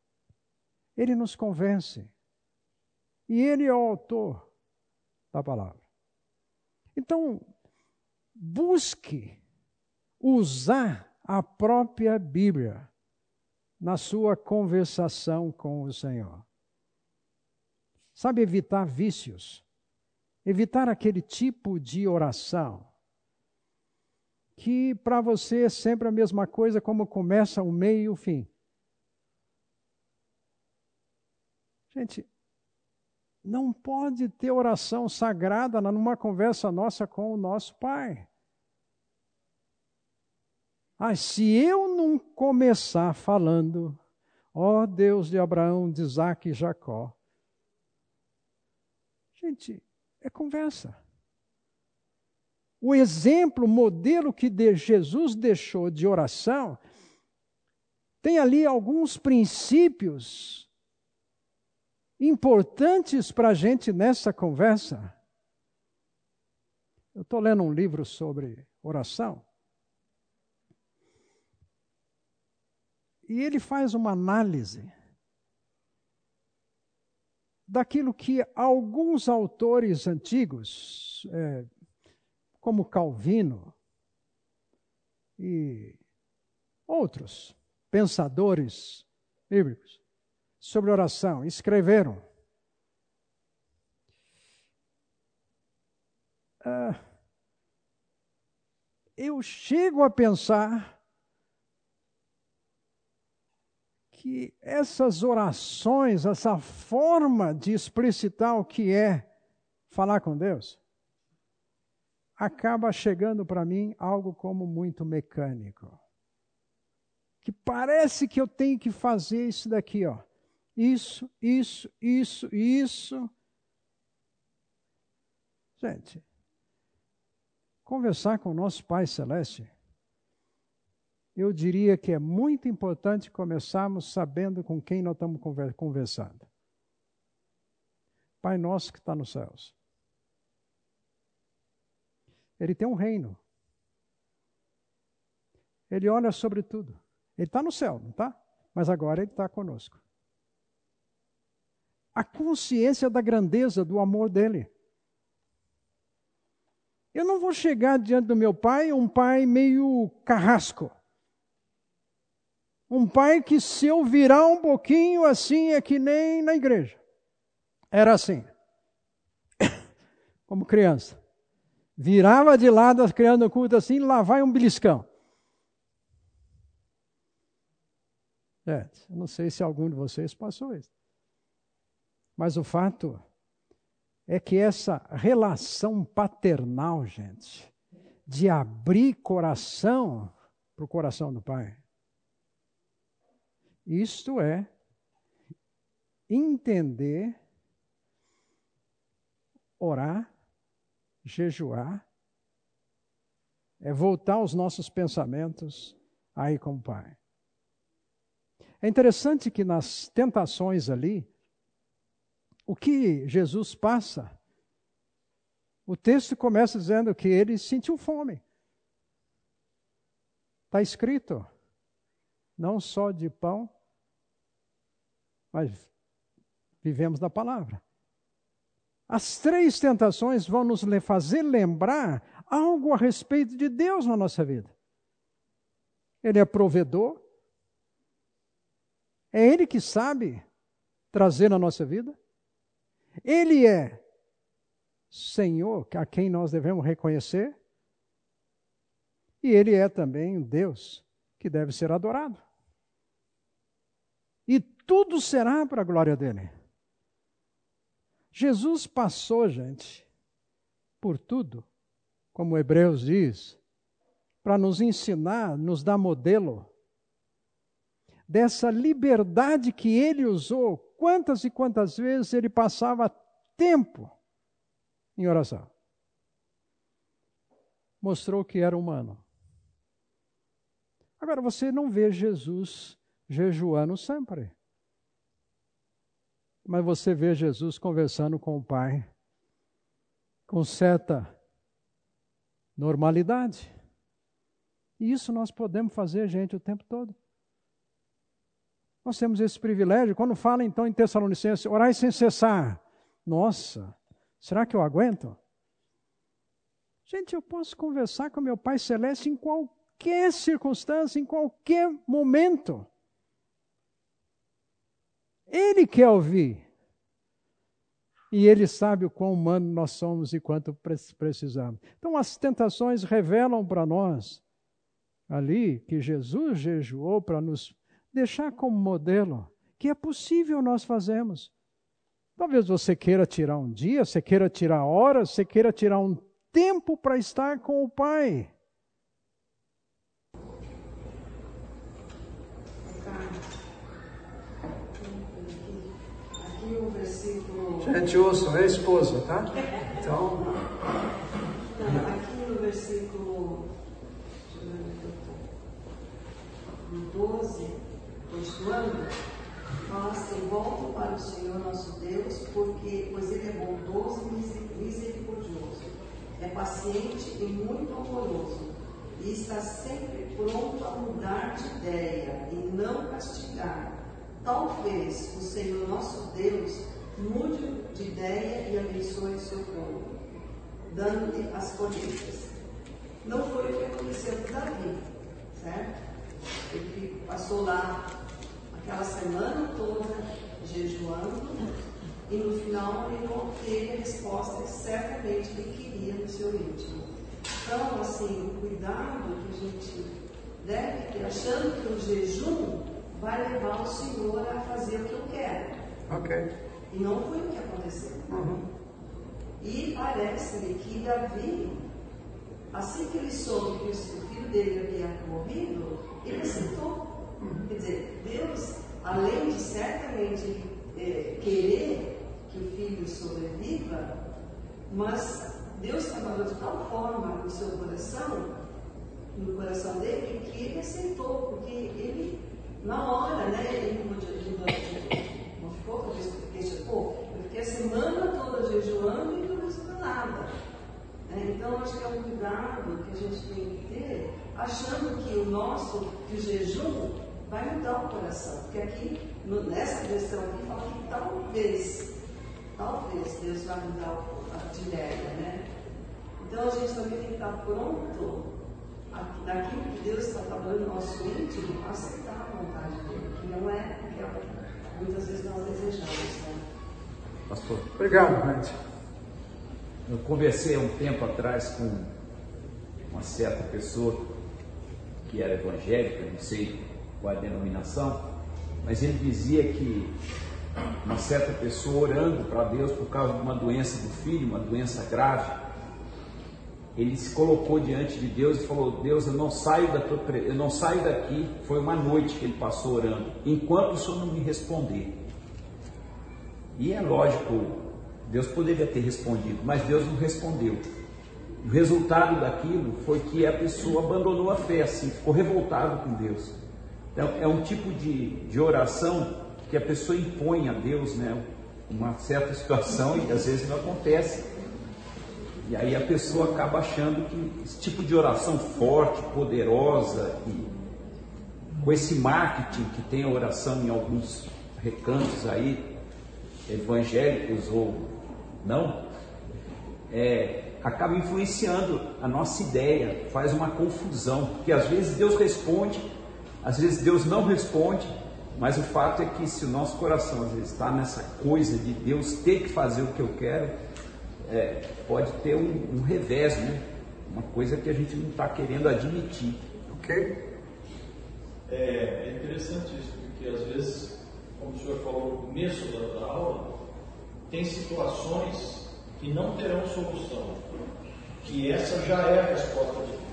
Ele nos convence. E ele é o autor da palavra. Então, busque usar a própria Bíblia na sua conversação com o Senhor. Sabe evitar vícios, evitar aquele tipo de oração que para você é sempre a mesma coisa, como começa o meio e o fim. Gente, não pode ter oração sagrada numa conversa nossa com o nosso Pai. Ah, se eu não começar falando, ó Deus de Abraão, de Isaac e Jacó. Gente, é conversa. O exemplo, o modelo que Jesus deixou de oração, tem ali alguns princípios importantes para a gente nessa conversa. Eu estou lendo um livro sobre oração. E ele faz uma análise daquilo que alguns autores antigos, é, como Calvino e outros pensadores bíblicos, sobre oração, escreveram. Uh, eu chego a pensar que essas orações, essa forma de explicitar o que é falar com Deus, acaba chegando para mim algo como muito mecânico. Que parece que eu tenho que fazer isso daqui, ó. Isso, isso, isso, isso. Gente, conversar com o nosso Pai Celeste, eu diria que é muito importante começarmos sabendo com quem nós estamos conversando. Pai nosso que está nos céus. Ele tem um reino. Ele olha sobre tudo. Ele está no céu, não está? Mas agora ele está conosco a consciência da grandeza do amor dele. Eu não vou chegar diante do meu pai, um pai meio carrasco. Um pai que, se eu virar um pouquinho assim, é que nem na igreja. Era assim. Como criança. Virava de lado, criando culto assim, lá vai um beliscão. É, não sei se algum de vocês passou isso. Mas o fato é que essa relação paternal, gente, de abrir coração para o coração do Pai, isto é entender, orar, jejuar, é voltar os nossos pensamentos aí com o Pai. É interessante que nas tentações ali, o que Jesus passa, o texto começa dizendo que ele sentiu fome. Está escrito, não só de pão, mas vivemos da palavra. As três tentações vão nos fazer lembrar algo a respeito de Deus na nossa vida. Ele é provedor, É Ele que sabe trazer na nossa vida. Ele é Senhor a quem nós devemos reconhecer. E Ele é também Deus que deve ser adorado. E tudo será para a glória dele. Jesus passou, gente, por tudo, como Hebreus diz, para nos ensinar, nos dar modelo dessa liberdade que ele usou. Quantas e quantas vezes ele passava tempo em oração? Mostrou que era humano. Agora, você não vê Jesus jejuando sempre. Mas você vê Jesus conversando com o Pai com certa normalidade. E isso nós podemos fazer, gente, o tempo todo. Nós temos esse privilégio. Quando fala então em Tessalonicenses, orai sem cessar. Nossa, será que eu aguento? Gente, eu posso conversar com meu Pai Celeste em qualquer circunstância, em qualquer momento. Ele quer ouvir. E Ele sabe o quão humano nós somos e quanto precisamos. Então, as tentações revelam para nós ali que Jesus jejuou para nos deixar como modelo que é possível nós fazermos. Talvez você queira tirar um dia, você queira tirar horas, você queira tirar um tempo para estar com o Pai. Aqui o versículo. Gente, ouçam, é esposa, tá? Então. Aqui no versículo 12, continuando, fala assim: volto para o Senhor nosso Deus, porque, pois Ele é bondoso e misericordioso, é paciente e muito amoroso, e está sempre pronto a mudar de ideia e não castigar. Talvez o Senhor nosso Deus mude de ideia e abençoe seu povo, dando-lhe as colheitas. Não foi o que aconteceu com Davi, certo? Ele passou lá aquela semana toda jejuando e no final ele não teve a resposta que certamente ele queria no seu íntimo. Então, assim, o cuidado que a gente deve ter, achando que o jejum vai levar o Senhor a fazer o que eu quero. Ok. E não foi o que aconteceu. Uhum. E parece-me que Davi, assim que ele soube que o filho dele havia morrido, ele aceitou. Quer dizer, Deus, além de certamente é, querer que o filho sobreviva, mas Deus trabalhou de tal forma no seu coração, no coração dele, que ele aceitou, porque ele, na hora, né, ele não, não, não ficou com isso, pô, eu a semana toda jejuando e não resolveu nada. Né? Então, acho que é um cuidado que a gente tem que ter achando que o nosso, que o jejum vai mudar o coração. Porque aqui, no, nessa versão aqui, fala que talvez, talvez Deus vai mudar a ideia, né? Então a gente também tem que estar pronto daquilo que Deus está falando no nosso íntimo, aceitar a vontade dele, que não é o que muitas vezes nós desejamos, né? Pastor. Obrigado, Randy. Eu conversei há um tempo atrás com uma certa pessoa que era evangélica, não sei qual é a denominação, mas ele dizia que uma certa pessoa orando para Deus por causa de uma doença do filho, uma doença grave, ele se colocou diante de Deus e falou: Deus, eu não saio da tua, eu não saio daqui. Foi uma noite que ele passou orando, enquanto o Senhor não me responder. E é lógico, Deus poderia ter respondido, mas Deus não respondeu. O resultado daquilo foi que a pessoa abandonou a fé, assim, ficou revoltado com Deus. Então, é um tipo de, de oração que a pessoa impõe a Deus, né? Uma certa situação e às vezes não acontece. E aí a pessoa acaba achando que esse tipo de oração forte, poderosa e com esse marketing que tem a oração em alguns recantos aí, evangélicos ou não, é, acaba influenciando a nossa ideia, faz uma confusão, porque às vezes Deus responde, às vezes Deus não responde, Mas o fato é que se o nosso coração às vezes está nessa coisa de Deus ter que fazer o que eu quero, é, pode ter um, um revés, né? Uma coisa que a gente não está querendo admitir. Ok? É, é, interessante isso, porque às vezes, como o senhor falou no começo da, da aula, tem situações que não terão solução, que essa já é a resposta de Deus.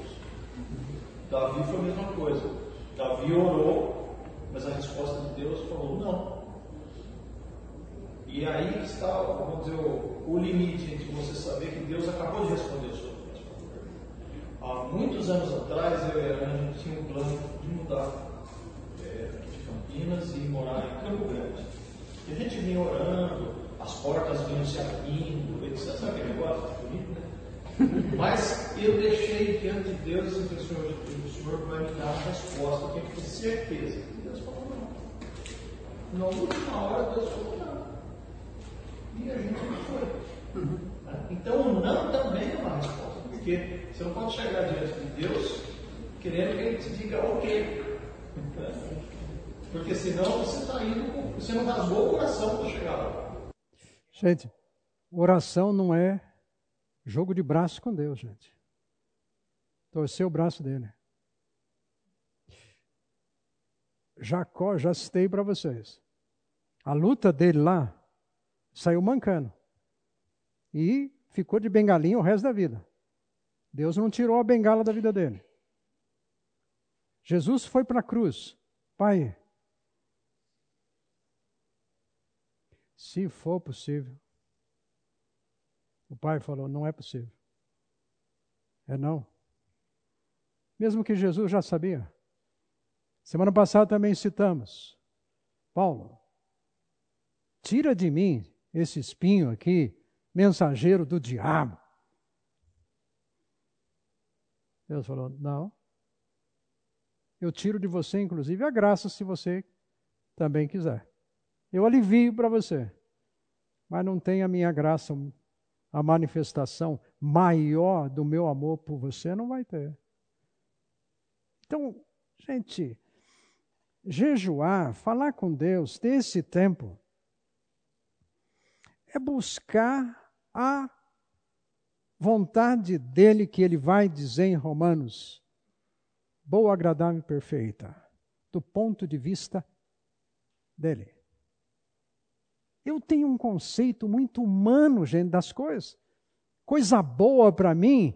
Davi foi a mesma coisa. Davi orou, mas a resposta de Deus falou não. E aí está, vamos dizer, o, limite entre você saber que Deus acabou de responder a sua Há muitos anos atrás, eu e a tinha um plano de mudar é, de Campinas e morar em Campo Grande. E a gente vinha orando, as portas vinham se abrindo, etc. Sabe aquele negócio bonito, né? Mas eu deixei diante de Deus e disse, Senhor, o Senhor vai me dar a resposta, eu tenho que ter certeza. E Deus falou, não. Na última hora, Deus falou, não. E a gente foi. Então, o não também é uma resposta. Porque você não pode chegar diante de Deus querendo que Ele te diga ok. Porque senão você está indo, você não rasgou o coração para chegar lá. Gente, oração não é jogo de braço com Deus, gente. Torcer o braço dele. Jacó, já citei para vocês. A luta dele lá saiu mancando. E ficou de bengalinha o resto da vida. Deus não tirou a bengala da vida dele. Jesus foi para a cruz. Pai, se for possível. O pai falou: não é possível. É não. Mesmo que Jesus já sabia. Semana passada também citamos. Paulo, tira de mim esse espinho aqui, mensageiro do diabo. Deus falou: Não. Eu tiro de você, inclusive, a graça, se você também quiser. Eu alivio para você. Mas não tem a minha graça, a manifestação maior do meu amor por você, não vai ter. Então, gente, jejuar, falar com Deus, ter esse tempo, é buscar a vontade dele que ele vai dizer em Romanos, boa, agradável e perfeita, do ponto de vista dele. Eu tenho um conceito muito humano, gente, das coisas. Coisa boa para mim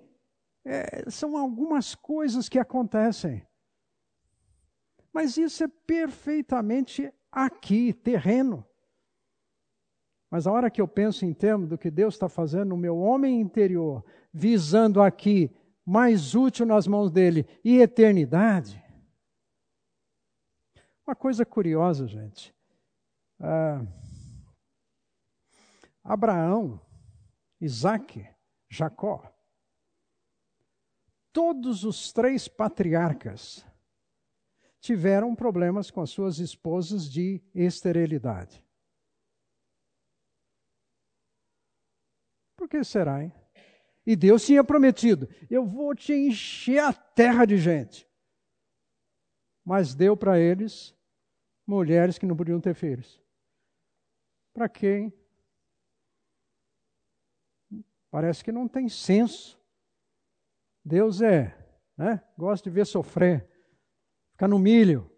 é, são algumas coisas que acontecem. Mas isso é perfeitamente aqui, terreno. Mas a hora que eu penso em termos do que Deus está fazendo no meu homem interior, visando aqui mais útil nas mãos dele e eternidade. Uma coisa curiosa, gente. Ah, Abraão, Isaac, Jacó, todos os três patriarcas tiveram problemas com as suas esposas de esterilidade. Por que será, hein? E Deus tinha prometido: eu vou te encher a terra de gente. Mas deu para eles mulheres que não podiam ter filhos. Para quem? Parece que não tem senso. Deus é, né? Gosta de ver sofrer, ficar no milho.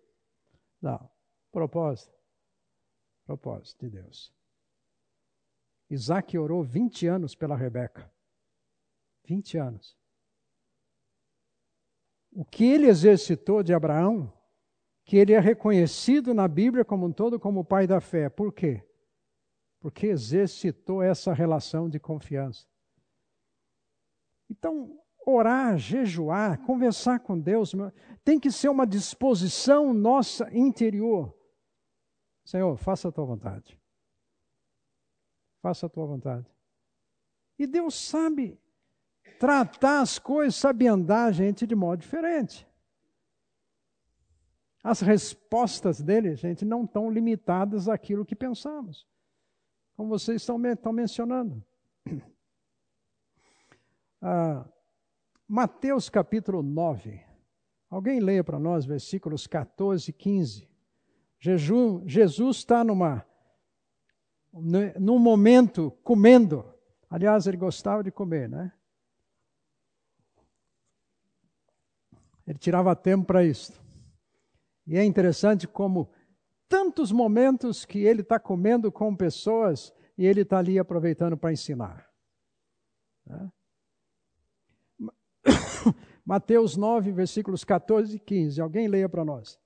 Não, propósito. Propósito de Deus. Isaac orou 20 anos pela Rebeca. 20 anos. O que ele exercitou de Abraão, que ele é reconhecido na Bíblia como um todo como o pai da fé. Por quê? Porque exercitou essa relação de confiança. Então, orar, jejuar, conversar com Deus, tem que ser uma disposição nossa interior. Senhor, faça a tua vontade faça a tua vontade. E Deus sabe tratar as coisas, sabe andar a gente de modo diferente. As respostas dele, gente, não estão limitadas àquilo que pensamos, como vocês estão, estão mencionando. Ah, Mateus capítulo 9. Alguém leia para nós versículos 14 e 15. Jejum, Jesus está numa num momento comendo. Aliás, ele gostava de comer, né? Ele tirava tempo para isso. E é interessante como tantos momentos que ele está comendo com pessoas e ele está ali aproveitando para ensinar. Né? Mateus 9, versículos 14 e 15. Alguém leia para nós.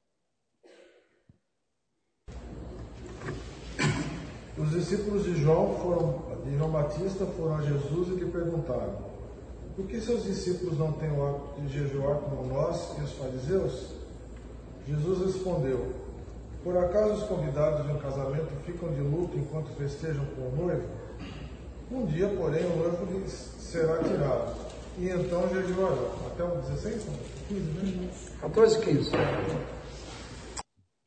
Os discípulos de João, foram, de João Batista foram a Jesus e lhe perguntaram: Por que seus discípulos não têm o hábito de jejuar como nós e os fariseus? Jesus respondeu: Por acaso os convidados de um casamento ficam de luto enquanto festejam com o noivo? Um dia, porém, o noivo lhes será tirado, e então jejuarão. Até o 16? 15, né? 14, 15.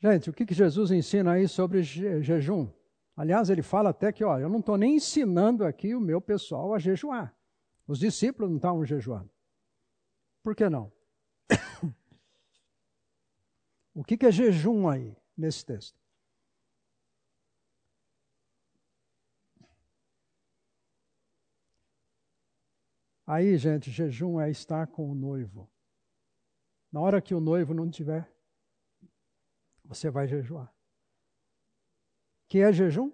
Gente, o que, que Jesus ensina aí sobre je jejum? Aliás, ele fala até que, ó, eu não estou nem ensinando aqui o meu pessoal a jejuar. Os discípulos não estavam jejuando. Por que não? o que, que é jejum aí, nesse texto? Aí, gente, jejum é estar com o noivo. Na hora que o noivo não tiver, você vai jejuar que é jejum?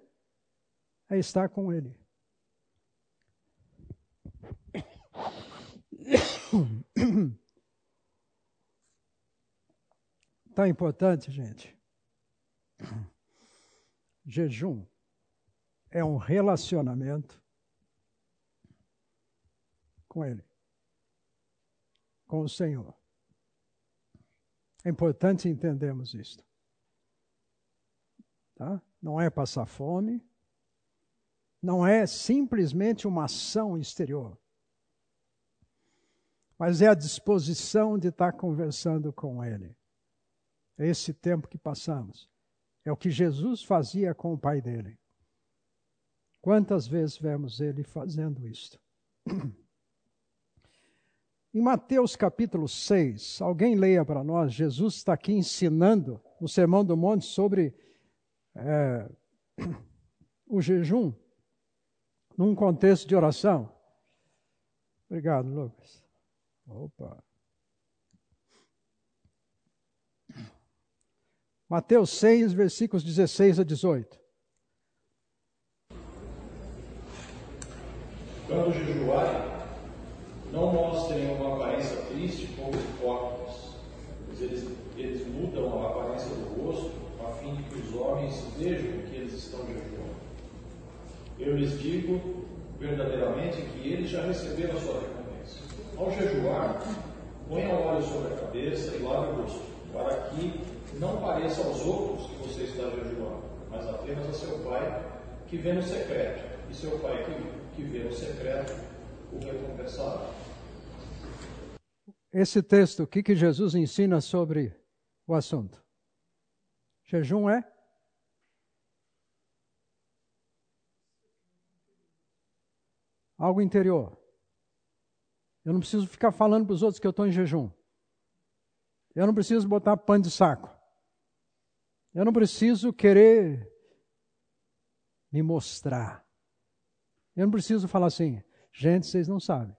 É estar com Ele. Tão importante, gente. Jejum é um relacionamento com Ele, com o Senhor. É importante entendermos isto. Tá? Não é passar fome, não é simplesmente uma ação exterior, mas é a disposição de estar conversando com Ele. É esse tempo que passamos. É o que Jesus fazia com o Pai dele. Quantas vezes vemos ele fazendo isto? Em Mateus capítulo 6, alguém leia para nós, Jesus está aqui ensinando no Sermão do Monte sobre é, o jejum num contexto de oração. Obrigado, Lucas. Opa. Mateus 6, versículos 16 a 18. Quando jejuarem, não mostrem uma aparência triste como hipócritas, pois eles, eles mudam a aparência do rosto fim de que os homens vejam que eles estão jejuando. Eu lhes digo verdadeiramente que eles já receberam a sua recompensa. Ao jejuar, ponha óleo sobre a cabeça e lave o rosto, para que não pareça aos outros que você está jejuando, mas apenas a seu pai que vê no secreto, e seu pai que, vê no secreto o recompensará. Esse texto, o que, que Jesus ensina sobre o assunto? Jejum é? Algo interior. Eu não preciso ficar falando para os outros que eu estou em jejum. Eu não preciso botar pano de saco. Eu não preciso querer me mostrar. Eu não preciso falar assim, gente, vocês não sabem.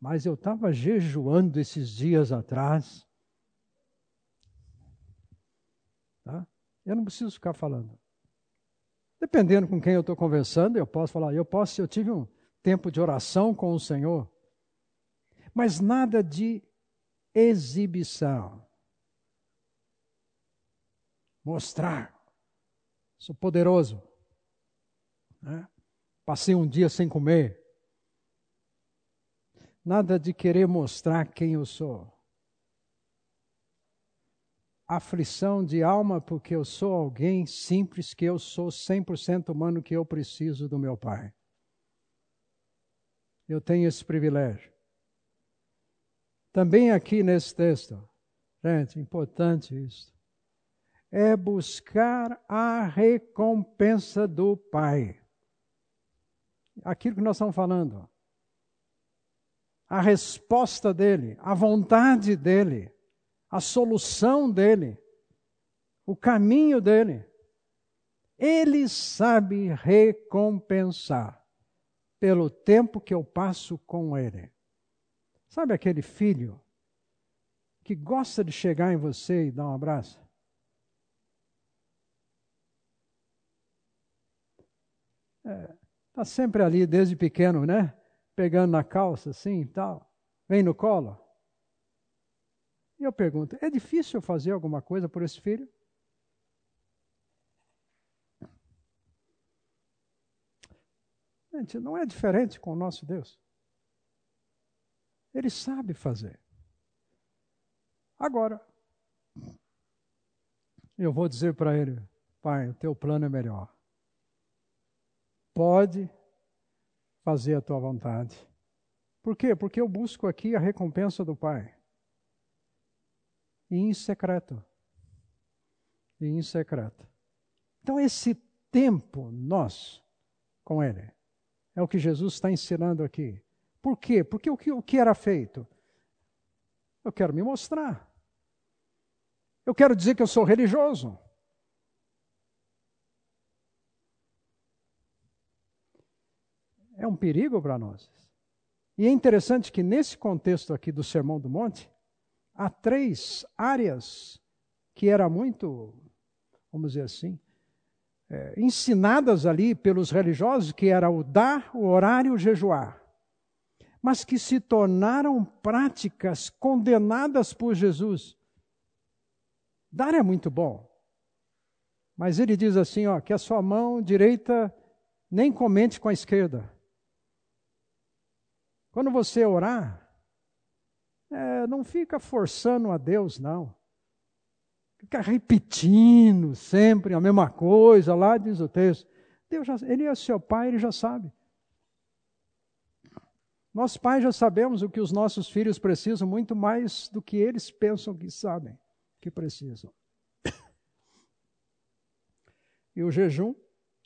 Mas eu estava jejuando esses dias atrás Tá? Eu não preciso ficar falando. Dependendo com quem eu estou conversando, eu posso falar, eu posso, eu tive um tempo de oração com o Senhor, mas nada de exibição. Mostrar, sou poderoso. Né? Passei um dia sem comer. Nada de querer mostrar quem eu sou aflição de alma, porque eu sou alguém simples, que eu sou 100% humano, que eu preciso do meu Pai. Eu tenho esse privilégio. Também aqui nesse texto, gente, importante isso, é buscar a recompensa do Pai. Aquilo que nós estamos falando. A resposta dele, a vontade dele a solução dele. o caminho dele. Ele sabe recompensar pelo tempo que eu passo com ele. Sabe aquele filho que gosta de chegar em você e dar um abraço? É, tá sempre ali desde pequeno, né? Pegando na calça assim e tal. Vem no colo. E eu pergunto: é difícil fazer alguma coisa por esse filho? Gente, não é diferente com o nosso Deus. Ele sabe fazer. Agora, eu vou dizer para ele: Pai, o teu plano é melhor. Pode fazer a tua vontade. Por quê? Porque eu busco aqui a recompensa do Pai. E em secreto. E em secreto. Então, esse tempo nosso com Ele é o que Jesus está ensinando aqui. Por quê? Porque o que, o que era feito? Eu quero me mostrar. Eu quero dizer que eu sou religioso. É um perigo para nós. E é interessante que nesse contexto aqui do Sermão do Monte, há três áreas que era muito, vamos dizer assim, é, ensinadas ali pelos religiosos, que era o dar, o orar e o jejuar, mas que se tornaram práticas condenadas por Jesus. Dar é muito bom, mas ele diz assim, ó, que a sua mão direita nem comente com a esquerda. Quando você orar, é, não fica forçando a Deus, não. Fica repetindo sempre a mesma coisa, lá diz o texto. Deus já, ele é seu pai, ele já sabe. Nós pais já sabemos o que os nossos filhos precisam muito mais do que eles pensam que sabem que precisam. E o jejum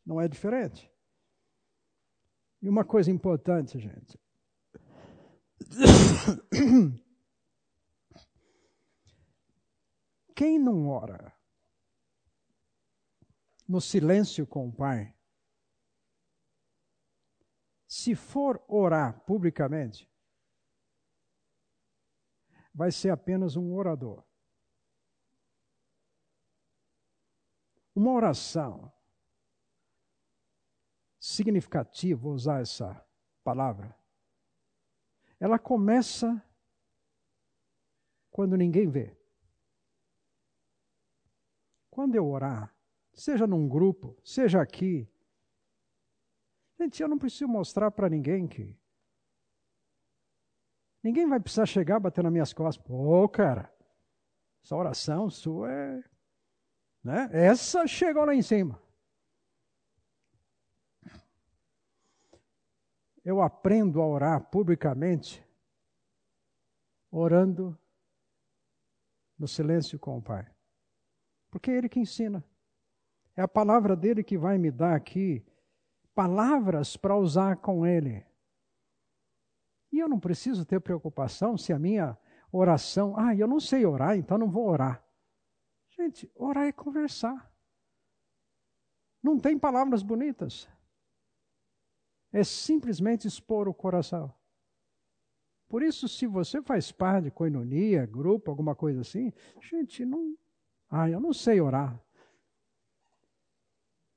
não é diferente. E uma coisa importante, gente. Quem não ora no silêncio com o Pai, se for orar publicamente, vai ser apenas um orador. Uma oração significativa, vou usar essa palavra, ela começa quando ninguém vê. Quando eu orar, seja num grupo, seja aqui, gente, eu não preciso mostrar para ninguém que. Ninguém vai precisar chegar bater nas minhas costas. Pô, cara, essa oração sua é. Né? Essa chegou lá em cima. Eu aprendo a orar publicamente, orando no silêncio com o Pai. Porque é Ele que ensina. É a palavra dele que vai me dar aqui palavras para usar com Ele. E eu não preciso ter preocupação se a minha oração, ah, eu não sei orar, então não vou orar. Gente, orar é conversar. Não tem palavras bonitas. É simplesmente expor o coração. Por isso, se você faz parte de coinonia, grupo, alguma coisa assim, gente, não, ah, eu não sei orar.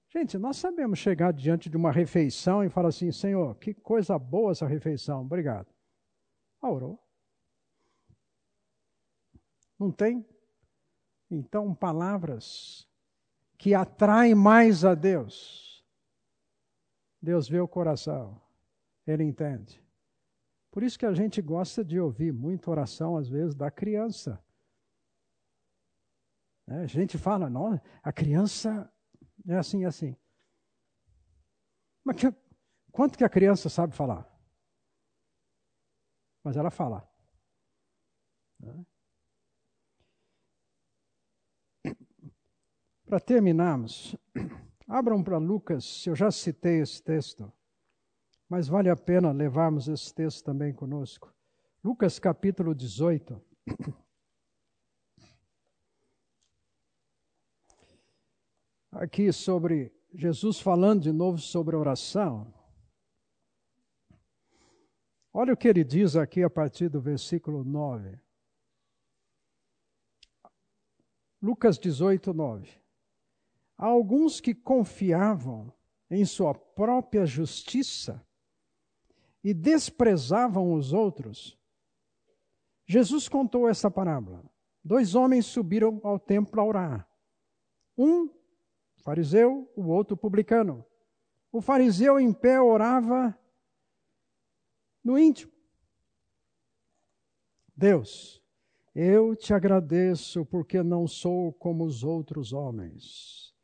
Gente, nós sabemos chegar diante de uma refeição e falar assim: Senhor, que coisa boa essa refeição, obrigado. Ah, orou. Não tem? Então, palavras que atraem mais a Deus. Deus vê o coração, Ele entende. Por isso que a gente gosta de ouvir muita oração, às vezes, da criança. Né? A gente fala, não, a criança é assim, é assim. Mas que, quanto que a criança sabe falar? Mas ela fala. Né? Para terminarmos, abram para Lucas, eu já citei esse texto, mas vale a pena levarmos esse texto também conosco. Lucas capítulo 18. Aqui sobre Jesus falando de novo sobre oração. Olha o que ele diz aqui a partir do versículo 9. Lucas 18, 9. Há alguns que confiavam em sua própria justiça e desprezavam os outros. Jesus contou essa parábola. Dois homens subiram ao templo a orar. Um fariseu, o outro publicano. O fariseu em pé orava no íntimo. Deus, eu te agradeço porque não sou como os outros homens.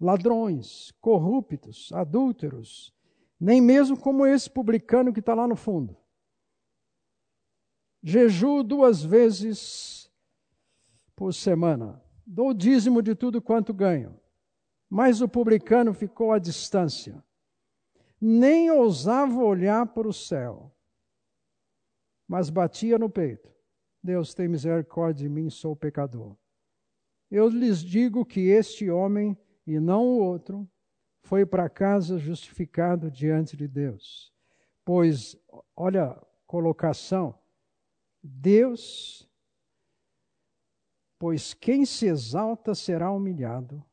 Ladrões, corruptos, adúlteros, nem mesmo como esse publicano que está lá no fundo. Jejuo duas vezes por semana. Dou dízimo de tudo quanto ganho. Mas o publicano ficou à distância. Nem ousava olhar para o céu. Mas batia no peito. Deus tem misericórdia de mim, sou pecador. Eu lhes digo que este homem, e não o outro, foi para casa justificado diante de Deus. Pois, olha a colocação, Deus, pois quem se exalta será humilhado,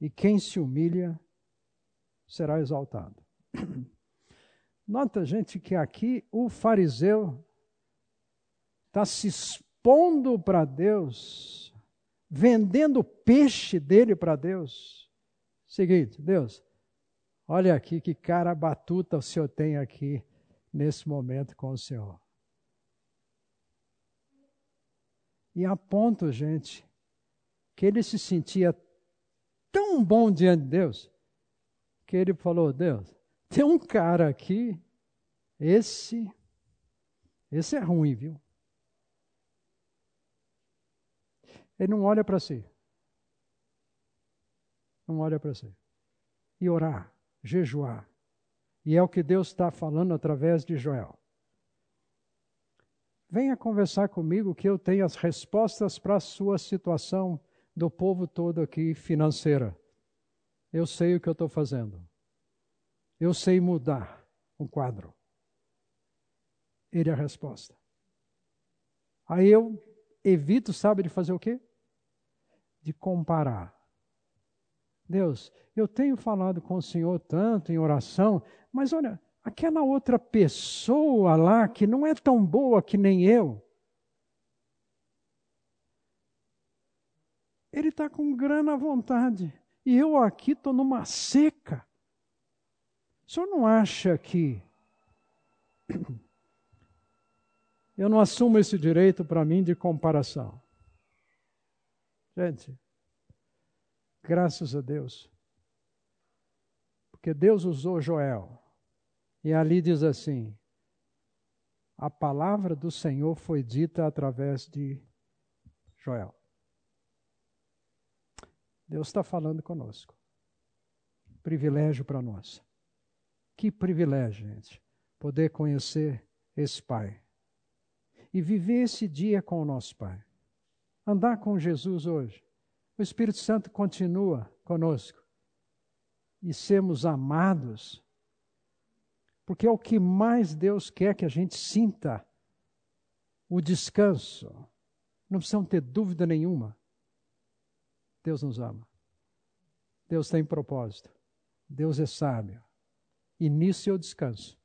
e quem se humilha será exaltado. Nota, gente, que aqui o fariseu está se expondo para Deus, vendendo o peixe dele para Deus. Seguinte, Deus, olha aqui que cara batuta o Senhor tem aqui nesse momento com o Senhor. E a ponto, gente, que ele se sentia tão bom diante de Deus, que ele falou: Deus, tem um cara aqui, esse, esse é ruim, viu? Ele não olha para si não olha para si. E orar, jejuar. E é o que Deus está falando através de Joel. Venha conversar comigo que eu tenho as respostas para a sua situação do povo todo aqui financeira. Eu sei o que eu estou fazendo. Eu sei mudar o quadro. Ele é a resposta. Aí eu evito, sabe, de fazer o quê? De comparar. Deus, eu tenho falado com o Senhor tanto em oração, mas olha, aquela outra pessoa lá que não é tão boa que nem eu, ele está com grana à vontade e eu aqui estou numa seca. O senhor não acha que eu não assumo esse direito para mim de comparação? Gente, Graças a Deus. Porque Deus usou Joel. E ali diz assim: a palavra do Senhor foi dita através de Joel. Deus está falando conosco. Privilégio para nós. Que privilégio, gente, poder conhecer esse Pai e viver esse dia com o nosso Pai. Andar com Jesus hoje o Espírito Santo continua conosco e sermos amados, porque é o que mais Deus quer que a gente sinta o descanso. Não precisam ter dúvida nenhuma. Deus nos ama. Deus tem propósito. Deus é sábio. E nisso eu descanso.